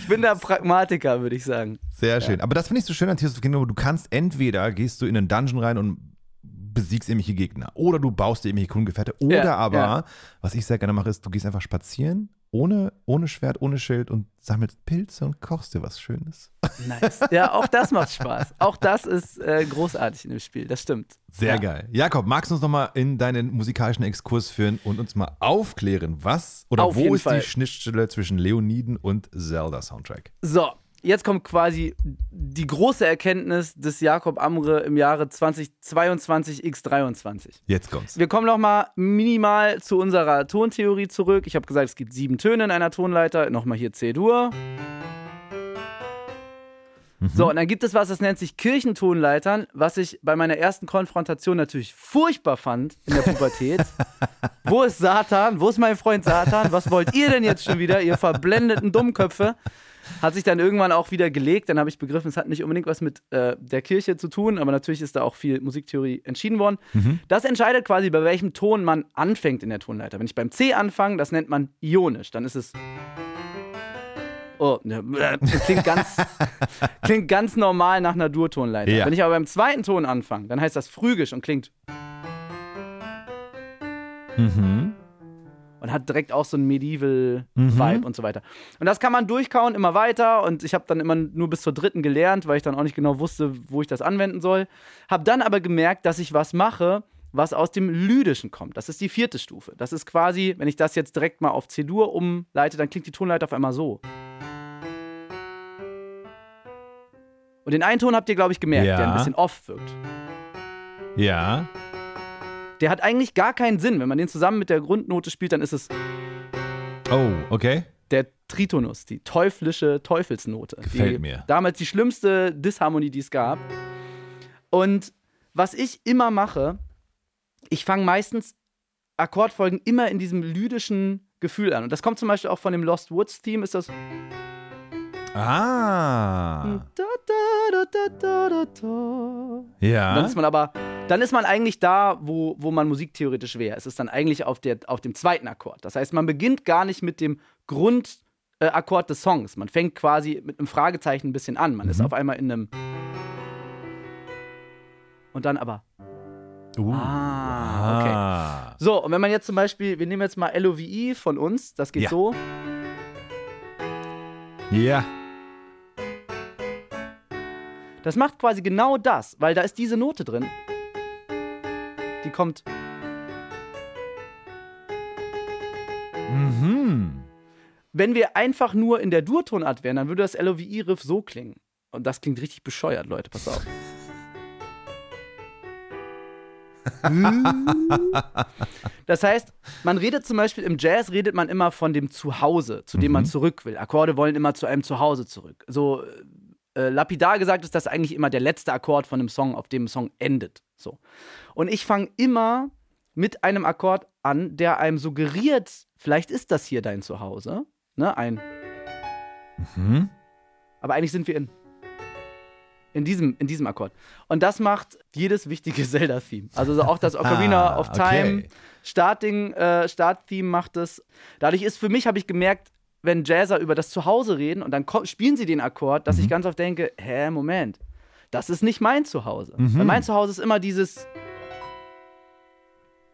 Ich bin der Pragmatiker, würde ich sagen. Sehr schön. Aber das finde ich so schön an Tears of Kingdom. Du kannst entweder gehst du in einen Dungeon rein und besiegst irgendwelche Gegner. Oder du baust dir irgendwelche Kundengefährte. Oder Ja, aber, ja. was ich sehr gerne mache, ist, du gehst einfach spazieren, ohne, ohne Schwert, ohne Schild und sammelst Pilze und kochst dir was Schönes. Nice. Ja, auch das macht Spaß. Auch das ist äh, großartig in dem Spiel, das stimmt. Sehr ja. geil. Jakob, magst du uns nochmal in deinen musikalischen Exkurs führen und uns mal aufklären, was oder Auf wo ist Fall. die Schnittstelle zwischen Leoniden und Zelda-Soundtrack? So, jetzt kommt quasi die große Erkenntnis des Jakob Amre im Jahre 2022 x23. Jetzt kommt's. Wir kommen noch mal minimal zu unserer Tontheorie zurück. Ich habe gesagt, es gibt sieben Töne in einer Tonleiter. Nochmal hier C-Dur. So, und dann gibt es was, das nennt sich Kirchentonleitern, was ich bei meiner ersten Konfrontation natürlich furchtbar fand in der Pubertät. Wo ist Satan? Wo ist mein Freund Satan? Was wollt ihr denn jetzt schon wieder, ihr verblendeten Dummköpfe? Hat sich dann irgendwann auch wieder gelegt. Dann habe ich begriffen, es hat nicht unbedingt was mit äh, der Kirche zu tun, aber natürlich ist da auch viel Musiktheorie entschieden worden. Das entscheidet quasi, bei welchem Ton man anfängt in der Tonleiter. Wenn ich beim C anfange, das nennt man ionisch. Dann ist es. Oh, ne, das klingt ganz, klingt ganz normal nach einer Durtonleiter. Ja. Wenn ich aber beim zweiten Ton anfange, dann heißt das phrygisch und klingt Mhm. Und hat direkt auch so einen Medieval-Vibe und so weiter. Und das kann man durchkauen, immer weiter. Und ich habe dann immer nur bis zur dritten gelernt, weil ich dann auch nicht genau wusste, wo ich das anwenden soll. Habe dann aber gemerkt, dass ich was mache, was aus dem Lydischen kommt. Das ist die vierte Stufe. Das ist quasi, wenn ich das jetzt direkt mal auf C-Dur umleite, dann klingt die Tonleiter auf einmal so. Und den einen Ton habt ihr, glaube ich, gemerkt, Ja. der ein bisschen off wirkt. Ja. Der hat eigentlich gar keinen Sinn. Wenn man den zusammen mit der Grundnote spielt, dann ist es Oh, okay. der Tritonus, die teuflische Teufelsnote. Gefällt die, mir. Damals die schlimmste Disharmonie, die es gab. Und was ich immer mache, ich fange meistens Akkordfolgen immer in diesem lydischen Gefühl an. Und das kommt zum Beispiel auch von dem Lost Woods Theme, ist das. Ah. Da, da, da. Ja. Dann ist man aber, dann ist man eigentlich da, wo, wo man musiktheoretisch wäre. Es ist dann eigentlich auf, der, auf dem zweiten Akkord. Das heißt, man beginnt gar nicht mit dem Grundakkord äh, des Songs. Man fängt quasi mit einem Fragezeichen ein bisschen an. Man ist auf einmal in einem. Und dann aber. Uh. Ah, okay. Ah. So, und wenn man jetzt zum Beispiel, wir nehmen jetzt mal LOVE von uns, das geht Ja. so. Ja. Das macht quasi genau das, weil da ist diese Note drin. Die kommt. Mhm. Wenn wir einfach nur in der Durtonart wären, dann würde das LOVE-Riff so klingen. Und das klingt richtig bescheuert, Leute, pass auf. das heißt, man redet zum Beispiel im Jazz, redet man immer von dem Zuhause, zu dem mhm. man zurück will. Akkorde wollen immer zu einem Zuhause zurück. So äh, lapidar gesagt ist das eigentlich immer der letzte Akkord von einem Song, auf dem ein Song endet. So. Und ich fange immer mit einem Akkord an, der einem suggeriert, vielleicht ist das hier dein Zuhause. Ne? Ein. Mhm. Aber eigentlich sind wir in in diesem, in diesem Akkord. Und das macht jedes wichtige Zelda-Theme. Also auch das Ocarina ah, of Time okay. Starting, äh, Start-Theme macht es. Dadurch ist für mich, habe ich gemerkt, wenn Jazzer über das Zuhause reden und dann spielen sie den Akkord, dass mhm. ich ganz oft denke, hä, Moment, das ist nicht mein Zuhause. Mhm. Weil mein Zuhause ist immer dieses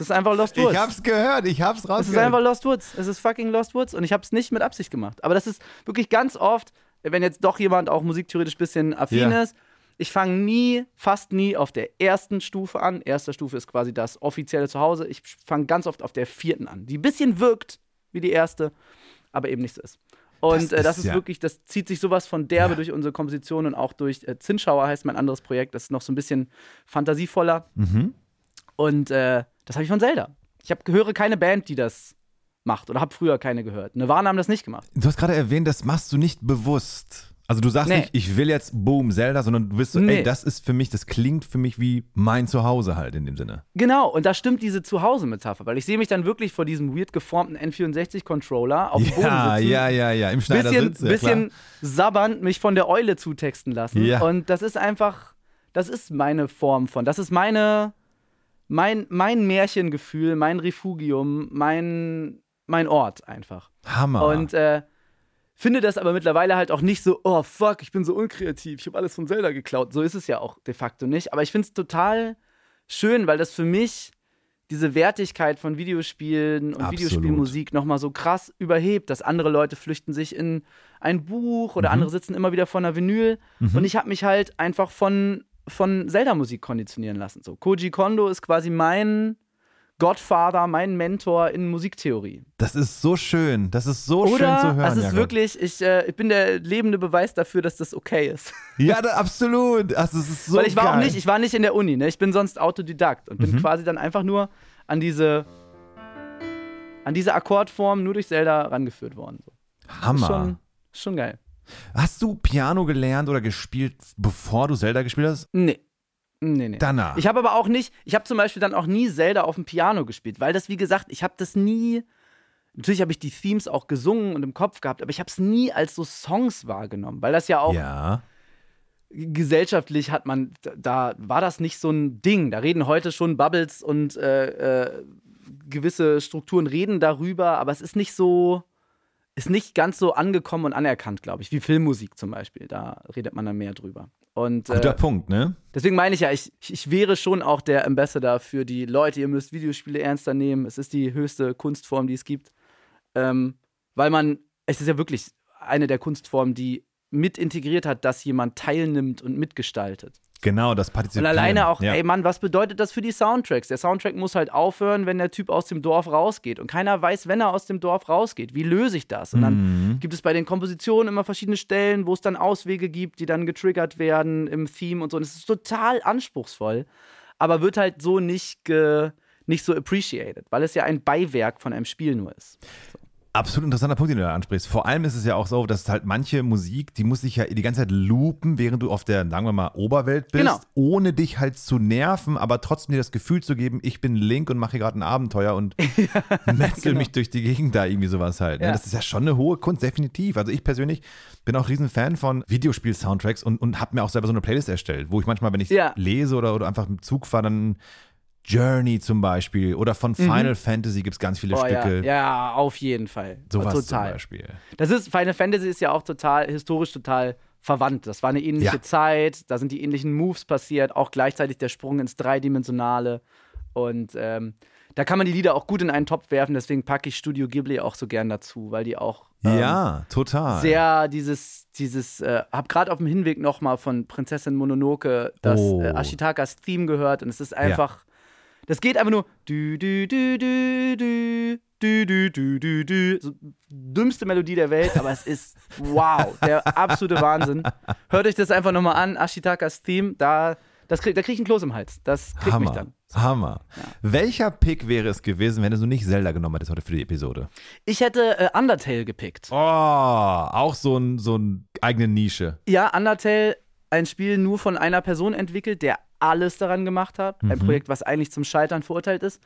Es ist einfach Lost Woods. Ich hab's gehört, ich hab's rausgehört. Es ist einfach Lost Woods. Es ist fucking Lost Woods und ich hab's nicht mit Absicht gemacht. Aber das ist wirklich ganz oft wenn jetzt doch jemand auch musiktheoretisch ein bisschen affin ja. ist, ich fange nie, fast nie auf der ersten Stufe an. Erste Stufe ist quasi das offizielle Zuhause. Ich fange ganz oft auf der vierten an, die ein bisschen wirkt wie die erste, aber eben nicht so ist. Und das, äh, das ist, ja. wirklich, das zieht sich sowas von derbe ja. durch unsere Komposition und auch durch äh, Zinnschauer heißt mein anderes Projekt. Das ist noch so ein bisschen fantasievoller. Mhm. Und äh, das habe ich von Zelda. Ich hab, höre keine Band, die das macht oder habe früher keine gehört. Nirvana haben das nicht gemacht. Du hast gerade erwähnt, das machst du nicht bewusst. Also du sagst nee. nicht, ich will jetzt Boom Zelda, sondern du bist so, nee. ey, das ist für mich, das klingt für mich wie mein Zuhause halt in dem Sinne. Genau, und da stimmt diese Zuhause-Metapher, weil ich sehe mich dann wirklich vor diesem weird geformten N64-Controller auf dem ja, Boden sitzen. Ja, ja, ja, im Schneidersitz. Bisschen, ja, bisschen sabbernd mich von der Eule zutexten lassen. Ja. Und das ist einfach, das ist meine Form von, das ist meine, mein, mein Märchengefühl, mein Refugium, mein mein Ort einfach. Hammer. Und äh, finde das aber mittlerweile halt auch nicht so, oh fuck, ich bin so unkreativ, ich habe alles von Zelda geklaut. So ist es ja auch de facto nicht. Aber ich finde es total schön, weil das für mich diese Wertigkeit von Videospielen und Absolut. Videospielmusik nochmal so krass überhebt, dass andere Leute flüchten sich in ein Buch oder mhm. andere sitzen immer wieder vor einer Vinyl. Mhm. Und ich habe mich halt einfach von, von Zelda-Musik konditionieren lassen. So, Koji Kondo ist quasi mein Godfather, mein Mentor in Musiktheorie. Das ist so schön. Das ist so Oder schön zu hören. Das ist Jakob. wirklich, ich, äh, ich bin der lebende Beweis dafür, dass das okay ist. Ja, da, absolut. Also, es ist so Weil ich war geil. auch nicht, ich war nicht in der Uni, ne? Ich bin sonst Autodidakt und bin mhm. quasi dann einfach nur an diese, an diese Akkordform nur durch Zelda rangeführt worden. So. Hammer. Schon, schon geil. Hast du Piano gelernt oder gespielt, bevor du Zelda gespielt hast? Nee. Nee, nee. Danach. Ich habe aber auch nicht, ich habe zum Beispiel dann auch nie Zelda auf dem Piano gespielt, weil das, wie gesagt, ich habe das nie. Natürlich habe ich die Themes auch gesungen und im Kopf gehabt, aber ich habe es nie als so Songs wahrgenommen, weil das ja auch. Ja. Gesellschaftlich hat man, da war das nicht so ein Ding. Da reden heute schon Bubbles und äh, äh, gewisse Strukturen reden darüber, aber es ist nicht so, ist nicht ganz so angekommen und anerkannt, glaube ich, wie Filmmusik zum Beispiel. Da redet man dann mehr drüber. Und, Guter äh, Punkt, ne? Deswegen meine ich ja, ich, ich wäre schon auch der Ambassador für die Leute, ihr müsst Videospiele ernster nehmen. Es ist die höchste Kunstform, die es gibt. Ähm, weil man, es ist ja wirklich eine der Kunstformen, die mit integriert hat, dass jemand teilnimmt und mitgestaltet. Genau, das Partizipieren. Und alleine auch, ja. ey Mann, was bedeutet das für die Soundtracks? Der Soundtrack muss halt aufhören, wenn der Typ aus dem Dorf rausgeht. Und keiner weiß, wenn er aus dem Dorf rausgeht. Wie löse ich das? Und dann mhm. gibt es bei den Kompositionen immer verschiedene Stellen, wo es dann Auswege gibt, die dann getriggert werden im Theme und so. Und es ist total anspruchsvoll, aber wird halt so nicht, nicht so appreciated, weil es ja ein Beiwerk von einem Spiel nur ist. So. Absolut interessanter Punkt, den du da ansprichst. Vor allem ist es ja auch so, dass halt manche Musik, die muss sich ja die ganze Zeit loopen, während du auf der, sagen wir mal, Oberwelt bist, genau. ohne dich halt zu nerven, aber trotzdem dir das Gefühl zu geben, ich bin Link und mache hier gerade ein Abenteuer und metzel genau. mich durch die Gegend da, irgendwie sowas halt. Ne? Ja. Das ist ja schon eine hohe Kunst, definitiv. Also ich persönlich bin auch riesen Fan von Videospiel-Soundtracks und, und habe mir auch selber so eine Playlist erstellt, wo ich manchmal, wenn ich ja. lese oder, oder einfach im Zug fahre, dann Journey zum Beispiel oder von mhm. Final mhm. Fantasy gibt es ganz viele oh, Stücke. Ja. ja. auf jeden Fall. Sowas total. zum Beispiel. Das ist, Final Fantasy ist ja auch total, historisch total verwandt. Das war eine ähnliche ja. Zeit, da sind die ähnlichen Moves passiert, auch gleichzeitig der Sprung ins Dreidimensionale. Und ähm, da kann man die Lieder auch gut in einen Topf werfen, deswegen packe ich Studio Ghibli auch so gern dazu, weil die auch ähm, ja, total. Sehr dieses, dieses, äh, hab gerade auf dem Hinweg nochmal von Prinzessin Mononoke das oh. äh, Ashitakas Theme gehört und es ist einfach, ja. Das geht einfach nur du, du, du, du, du, du, du, du, du, du. So, dümmste Melodie der Welt, aber es ist wow, der absolute Wahnsinn. Hört euch das einfach nochmal an, Ashitakas Theme, da, das krieg, da krieg ich einen Kloß im Hals. Das kriegt Hammer. mich dann. Hammer. Ja. Welcher Pick wäre es gewesen, wenn du nicht Zelda genommen hättest heute für die Episode? Ich hätte äh, Undertale gepickt. Oh, auch so ein so ein eigene Nische. Ja, Undertale, ein Spiel nur von einer Person entwickelt, der alles daran gemacht hat. Mhm. Ein Projekt, was eigentlich zum Scheitern verurteilt ist.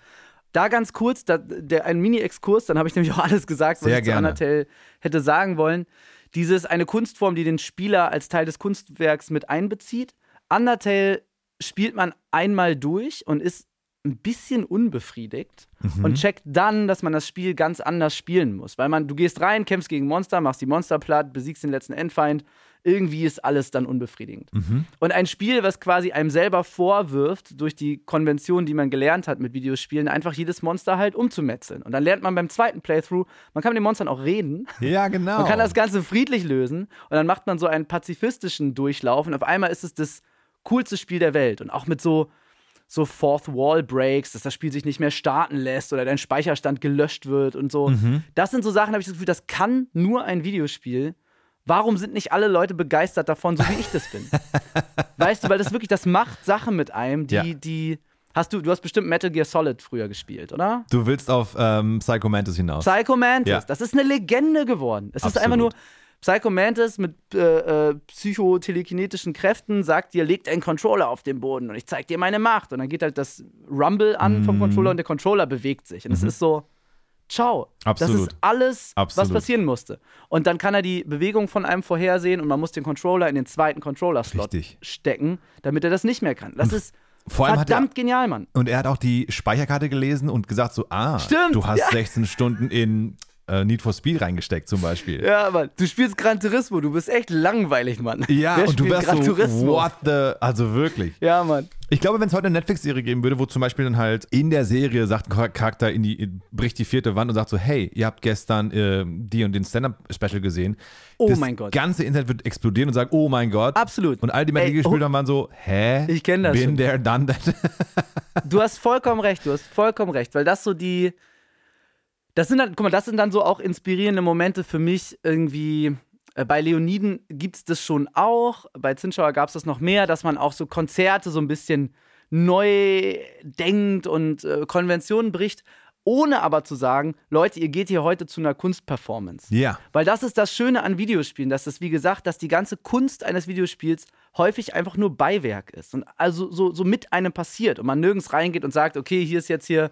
Da ganz kurz, da, der, ein Mini-Exkurs, dann habe ich nämlich auch alles gesagt, was Sehr ich gerne. zu Undertale hätte sagen wollen. Dieses eine Kunstform, die den Spieler als Teil des Kunstwerks mit einbezieht. Undertale spielt man einmal durch und ist ein bisschen unbefriedigt mhm. und checkt dann, dass man das Spiel ganz anders spielen muss. Weil man, du gehst rein, kämpfst gegen Monster, machst die Monster platt, besiegst den letzten Endfeind. Irgendwie ist alles dann unbefriedigend. Mhm. Und ein Spiel, was quasi einem selber vorwirft, durch die Konvention, die man gelernt hat mit Videospielen, einfach jedes Monster halt umzumetzeln. Und dann lernt man beim zweiten Playthrough, man kann mit den Monstern auch reden. Ja, genau. Man kann das Ganze friedlich lösen. Und dann macht man so einen pazifistischen Durchlauf. Und auf einmal ist es das coolste Spiel der Welt. Und auch mit so, so Fourth Wall Breaks, dass das Spiel sich nicht mehr starten lässt oder dein Speicherstand gelöscht wird und so. Mhm. Das sind so Sachen, habe ich das Gefühl, das kann nur ein Videospiel. Warum sind nicht alle Leute begeistert davon, so wie ich das bin? weißt du, weil das wirklich, das macht Sachen mit einem, die, ja. die. Hast du, du hast bestimmt Metal Gear Solid früher gespielt, oder? Du willst auf ähm, Psycho Mantis hinaus. Psycho Mantis, ja. das ist eine Legende geworden. Es Absolut. ist einfach nur, Psycho Mantis mit äh, äh, psychotelekinetischen Kräften sagt dir, leg einen Controller auf den Boden und ich zeig dir meine Macht. Und dann geht halt das Rumble an mm. vom Controller und der Controller bewegt sich. Und es mhm. ist so, ciao. Absolut. Das ist alles, Absolut. was passieren musste. Und dann kann er die Bewegung von einem vorhersehen und man muss den Controller in den zweiten Controller-Slot stecken, damit er das nicht mehr kann. Das und ist vor allem Verdammt er, genial, Mann. Und er hat auch die Speicherkarte gelesen und gesagt so, ah, Stimmt, du hast ja. 16 Stunden in äh, Need for Speed reingesteckt zum Beispiel. Ja, Mann. Du spielst Gran Turismo, du bist echt langweilig, Mann. Ja, Wer und du wärst Gran so, Turismo? what the, also wirklich. Ja, Mann. Ich glaube, wenn es heute eine Netflix-Serie geben würde, wo zum Beispiel dann halt in der Serie sagt ein Charakter in die, bricht die vierte Wand und sagt so, hey, ihr habt gestern äh, die und den Stand-Up-Special gesehen. Oh das mein Gott. ganze Internet wird explodieren und sagen, oh mein Gott. Absolut. Und all die Menschen, die gespielt oh. haben, waren so, hä? Ich kenne das Bin schon. der done that? du hast vollkommen recht, du hast vollkommen recht, weil das so die das sind dann, guck mal, das sind dann so auch inspirierende Momente für mich irgendwie. Äh, bei Leoniden gibt es das schon auch. Bei Zinschauer gab es das noch mehr, dass man auch so Konzerte so ein bisschen neu denkt und äh, Konventionen bricht, ohne aber zu sagen, Leute, ihr geht hier heute zu einer Kunstperformance. Ja. Weil das ist das Schöne an Videospielen, dass das, wie gesagt, dass die ganze Kunst eines Videospiels häufig einfach nur Beiwerk ist und also so, so mit einem passiert und man nirgends reingeht und sagt, okay, hier ist jetzt hier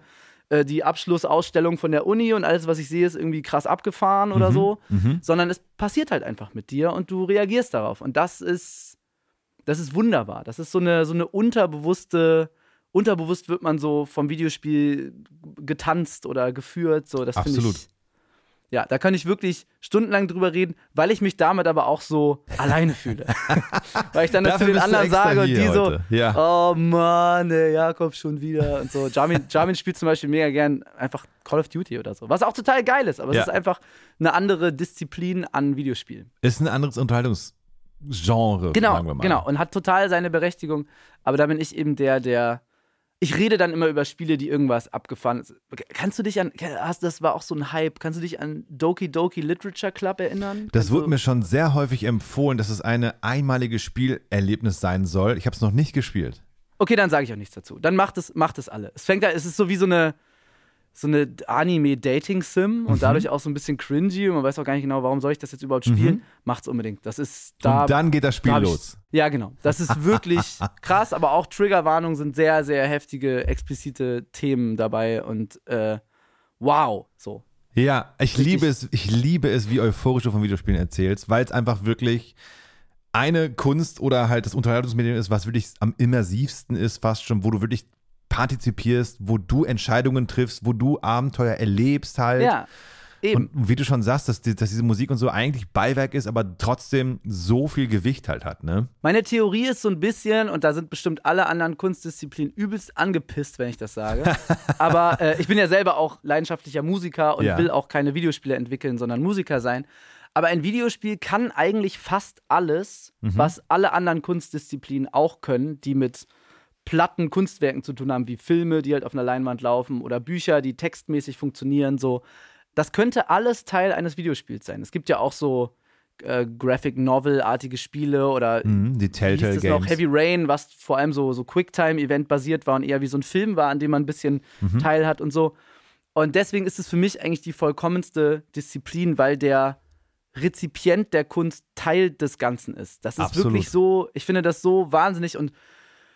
äh, die Abschlussausstellung von der Uni und alles, was ich sehe, ist irgendwie krass abgefahren oder Mhm, so, mhm. sondern es passiert halt einfach mit dir und du reagierst darauf. Und das ist, das ist wunderbar. Das ist so eine, so eine unterbewusste, unterbewusst wird man so vom Videospiel getanzt oder geführt. So, das finde Absolut. ich. Ja, da kann ich wirklich stundenlang drüber reden, weil ich mich damit aber auch so alleine fühle. weil ich dann das zu den anderen sage und die so, heute. Ja. oh Mann, ey, Jakob schon wieder und so. Jamin, Jamin spielt zum Beispiel mega gern einfach Call of Duty oder so, was auch total geil ist, aber Ja. es ist einfach eine andere Disziplin an Videospielen. Ist ein anderes Unterhaltungsgenre, Genau, sagen wir mal. genau und hat total seine Berechtigung, aber da bin ich eben der, der ich rede dann immer über Spiele, die irgendwas abgefahren ist. Kannst du dich an, hast, das war auch so ein Hype, kannst du dich an Doki Doki Literature Club erinnern? Das Kannst wurde du- mir schon sehr häufig empfohlen, dass es eine einmalige Spielerlebnis sein soll. Ich habe es noch nicht gespielt. Okay, dann sage ich auch nichts dazu. Dann macht es, macht es alle. Es fängt da, es ist so wie so eine, so eine Anime-Dating-Sim und Mhm. dadurch auch so ein bisschen cringy und man weiß auch gar nicht genau, warum soll ich das jetzt überhaupt spielen. Macht's unbedingt. Das ist da. Und dann geht das Spiel da ich- los. Ja, genau. Das ist wirklich krass, aber auch Triggerwarnungen sind sehr, sehr heftige, explizite Themen dabei und äh, wow, so. Ja, ich Richtig. liebe es, ich liebe es, wie euphorisch du von Videospielen erzählst, weil es einfach wirklich eine Kunst oder halt das Unterhaltungsmedium ist, was wirklich am immersivsten ist, fast schon, wo du wirklich partizipierst, wo du Entscheidungen triffst, wo du Abenteuer erlebst halt. Ja. Eben. Und wie du schon sagst, dass, die, dass diese Musik und so eigentlich Beiwerk ist, aber trotzdem so viel Gewicht halt hat, ne? Meine Theorie ist so ein bisschen, und da sind bestimmt alle anderen Kunstdisziplinen übelst angepisst, wenn ich das sage. aber äh, ich bin ja selber auch leidenschaftlicher Musiker und ja. will auch keine Videospiele entwickeln, sondern Musiker sein. Aber ein Videospiel kann eigentlich fast alles, mhm. was alle anderen Kunstdisziplinen auch können, die mit platten Kunstwerken zu tun haben, wie Filme, die halt auf einer Leinwand laufen oder Bücher, die textmäßig funktionieren, so. Das könnte alles Teil eines Videospiels sein. Es gibt ja auch so äh, Graphic Novel-artige Spiele oder mhm, die Telltale Games. noch Heavy Rain, was vor allem so, so Quicktime-Event basiert war und eher wie so ein Film war, an dem man ein bisschen mhm. Teil hat und so. Und deswegen ist es für mich eigentlich die vollkommenste Disziplin, weil der Rezipient der Kunst Teil des Ganzen ist. Das ist Absolut. wirklich so, ich finde das so wahnsinnig und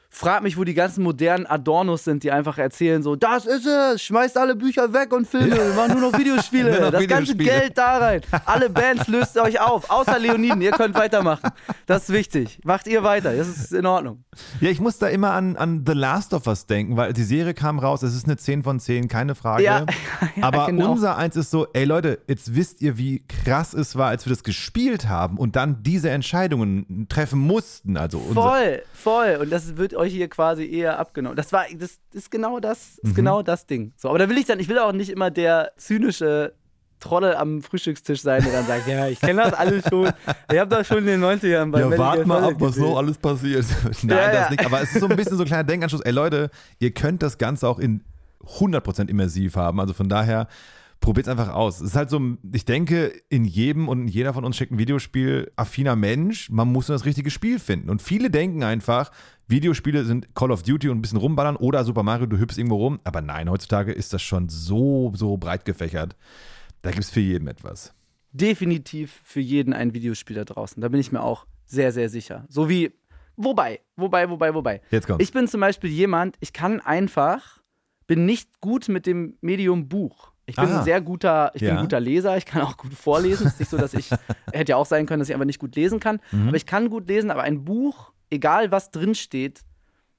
frag mich, wo die ganzen modernen Adornos sind, die einfach erzählen so, das ist es, schmeißt alle Bücher weg und Filme, wir machen nur noch Videospiele, nur noch das Videospiele. ganze Geld da rein. Alle Bands löst euch auf, außer Leoniden, ihr könnt weitermachen. Das ist wichtig. Macht ihr weiter, das ist in Ordnung. Ja, ich muss da immer an, an The Last of Us denken, weil die Serie kam raus, es ist eine 10 von 10, keine Frage. Ja, ja, Aber genau. unser eins ist so, ey Leute, jetzt wisst ihr, wie krass es war, als wir das gespielt haben und dann diese Entscheidungen treffen mussten. Also voll, voll. Und das wird euch hier quasi eher abgenommen. Das war, das ist genau das, ist mhm. genau das Ding. So, aber da will ich dann, ich will auch nicht immer der zynische Trolle am Frühstückstisch sein, der dann sagt, ja, ich kenne das alles schon. Ich habe das schon in den 90ern bei Ja, warte mal ab, was so alles passiert. Nein, ja, das ja. nicht. Aber es ist so ein bisschen so ein kleiner Denkanschluss. Ey Leute, ihr könnt das Ganze auch in 100% immersiv haben. Also von daher, probiert es einfach aus. Es ist halt so, ich denke, in jedem und jeder von uns steckt ein Videospiel affiner Mensch. Man muss nur das richtige Spiel finden. Und viele denken einfach, Videospiele sind Call of Duty und ein bisschen rumballern oder Super Mario, du hüpfst irgendwo rum. Aber nein, heutzutage ist das schon so, so breit gefächert. Da gibt es für jeden etwas. Definitiv für jeden ein Videospiel da draußen. Da bin ich mir auch sehr, sehr sicher. So wie, wobei, wobei, wobei, wobei. Jetzt kommt's. Ich bin zum Beispiel jemand, ich kann einfach, bin nicht gut mit dem Medium Buch. Ich bin Aha. ein sehr guter, ich ja. bin ein guter Leser, ich kann auch gut vorlesen. Es ist nicht so, dass ich, hätte ja auch sein können, dass ich einfach nicht gut lesen kann. Mhm. Aber ich kann gut lesen, aber ein Buch, egal was drin steht,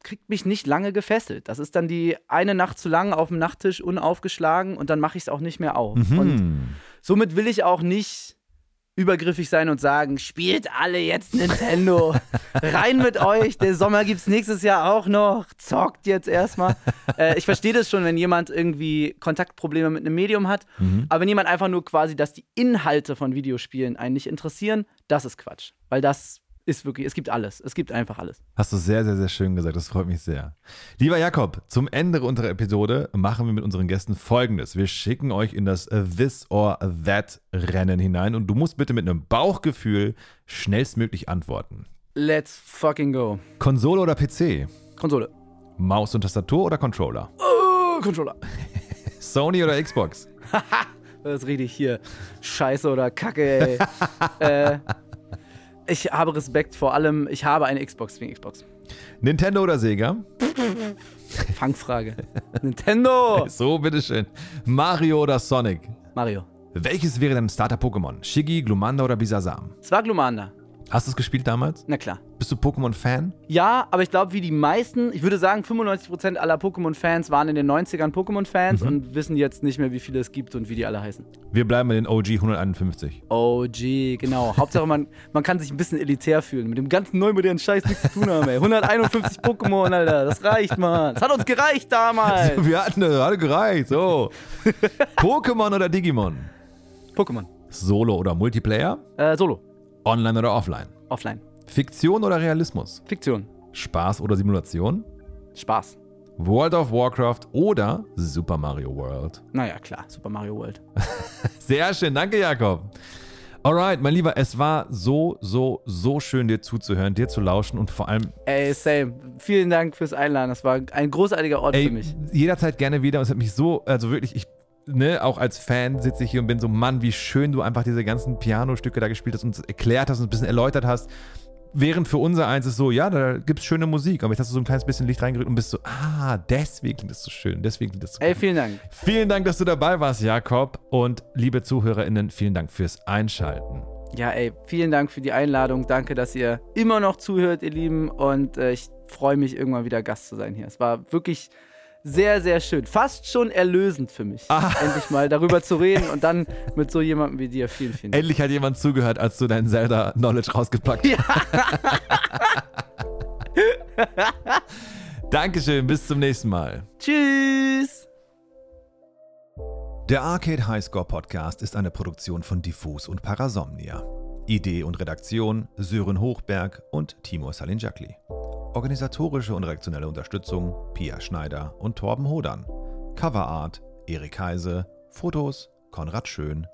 kriegt mich nicht lange gefesselt. Das ist dann die eine Nacht zu lang auf dem Nachttisch unaufgeschlagen und dann mache ich es auch nicht mehr auf. Mhm. Und somit will ich auch nicht übergriffig sein und sagen, spielt alle jetzt Nintendo. Rein mit euch, der Sommer gibt es nächstes Jahr auch noch. Zockt jetzt erstmal. Äh, ich verstehe das schon, wenn jemand irgendwie Kontaktprobleme mit einem Medium hat. Mhm. Aber wenn jemand einfach nur quasi, dass die Inhalte von Videospielen einen nicht interessieren, das ist Quatsch. Weil das ist wirklich, es gibt alles. Es gibt einfach alles. Hast du sehr, sehr, sehr schön gesagt. Das freut mich sehr. Lieber Jakob, zum Ende unserer Episode machen wir mit unseren Gästen folgendes. Wir schicken euch in das This or That Rennen hinein und du musst bitte mit einem Bauchgefühl schnellstmöglich antworten. Let's fucking go. Konsole oder PC? Konsole. Maus und Tastatur oder Controller? Oh, Controller. Sony oder Xbox? das rede ich hier. Scheiße oder Kacke, ey. äh, ich habe Respekt vor allem, ich habe eine Xbox wegen Xbox. Nintendo oder Sega? Fangfrage. Nintendo! So, bitteschön. Mario oder Sonic? Mario. Welches wäre dein Starter-Pokémon? Shiggy, Glumanda oder Bisasam? Es war Glumanda. Hast du es gespielt damals? Na klar. Bist du Pokémon-Fan? Ja, aber ich glaube, wie die meisten, ich würde sagen, 95% aller Pokémon-Fans waren in den 90ern Pokémon-Fans mhm. und wissen jetzt nicht mehr, wie viele es gibt und wie die alle heißen. Wir bleiben bei den OG 151. OG, genau. Hauptsache, man, man kann sich ein bisschen elitär fühlen. Mit dem ganzen neu modernen Scheiß nichts zu tun haben, ey. 151 Pokémon, Alter. Das reicht, Mann. Das hat uns gereicht damals. Wir hatten das hat gereicht. So. Pokémon oder Digimon? Pokémon. Solo oder Multiplayer? Äh, Solo. Online oder offline? Offline. Fiktion oder Realismus? Fiktion. Spaß oder Simulation? Spaß. World of Warcraft oder Super Mario World? Naja, klar, Super Mario World. Sehr schön, danke Jakob. Alright, mein Lieber, es war so, so, so schön, dir zuzuhören, dir zu lauschen und vor allem. Ey, same. Vielen Dank fürs Einladen. Das war ein großartiger Ort ey, für mich. Jederzeit gerne wieder. Und es hat mich so, also wirklich, ich ne, auch als Fan sitze ich hier und bin so, Mann, wie schön du einfach diese ganzen Pianostücke da gespielt hast und erklärt hast und ein bisschen erläutert hast. Während für unser eins ist so, ja, da gibt es schöne Musik, aber jetzt hast du so ein kleines bisschen Licht reingerückt und bist so, ah, deswegen klingt das so schön, deswegen klingt das so Ey, vielen Dank. Vielen Dank, dass du dabei warst, Jakob. Und liebe ZuhörerInnen, vielen Dank fürs Einschalten. Ja, ey, vielen Dank für die Einladung. Danke, dass ihr immer noch zuhört, ihr Lieben. Und äh, ich freue mich, irgendwann wieder Gast zu sein hier. Es war wirklich sehr, sehr schön. Fast schon erlösend für mich, ah. endlich mal darüber zu reden und dann mit so jemandem wie dir. Vielen, vielen Dank. Endlich hat jemand zugehört, als du dein Zelda-Knowledge rausgepackt hast. Ja. Dankeschön, bis zum nächsten Mal. Tschüss. Der Arcade Highscore Podcast ist eine Produktion von Diffus und Parasomnia. Idee und Redaktion Sören Hochberg und Timur Salinjakli. Organisatorische und redaktionelle Unterstützung Pia Schneider und Torben Hodern. Coverart Erik Heise. Fotos Konrad Schön,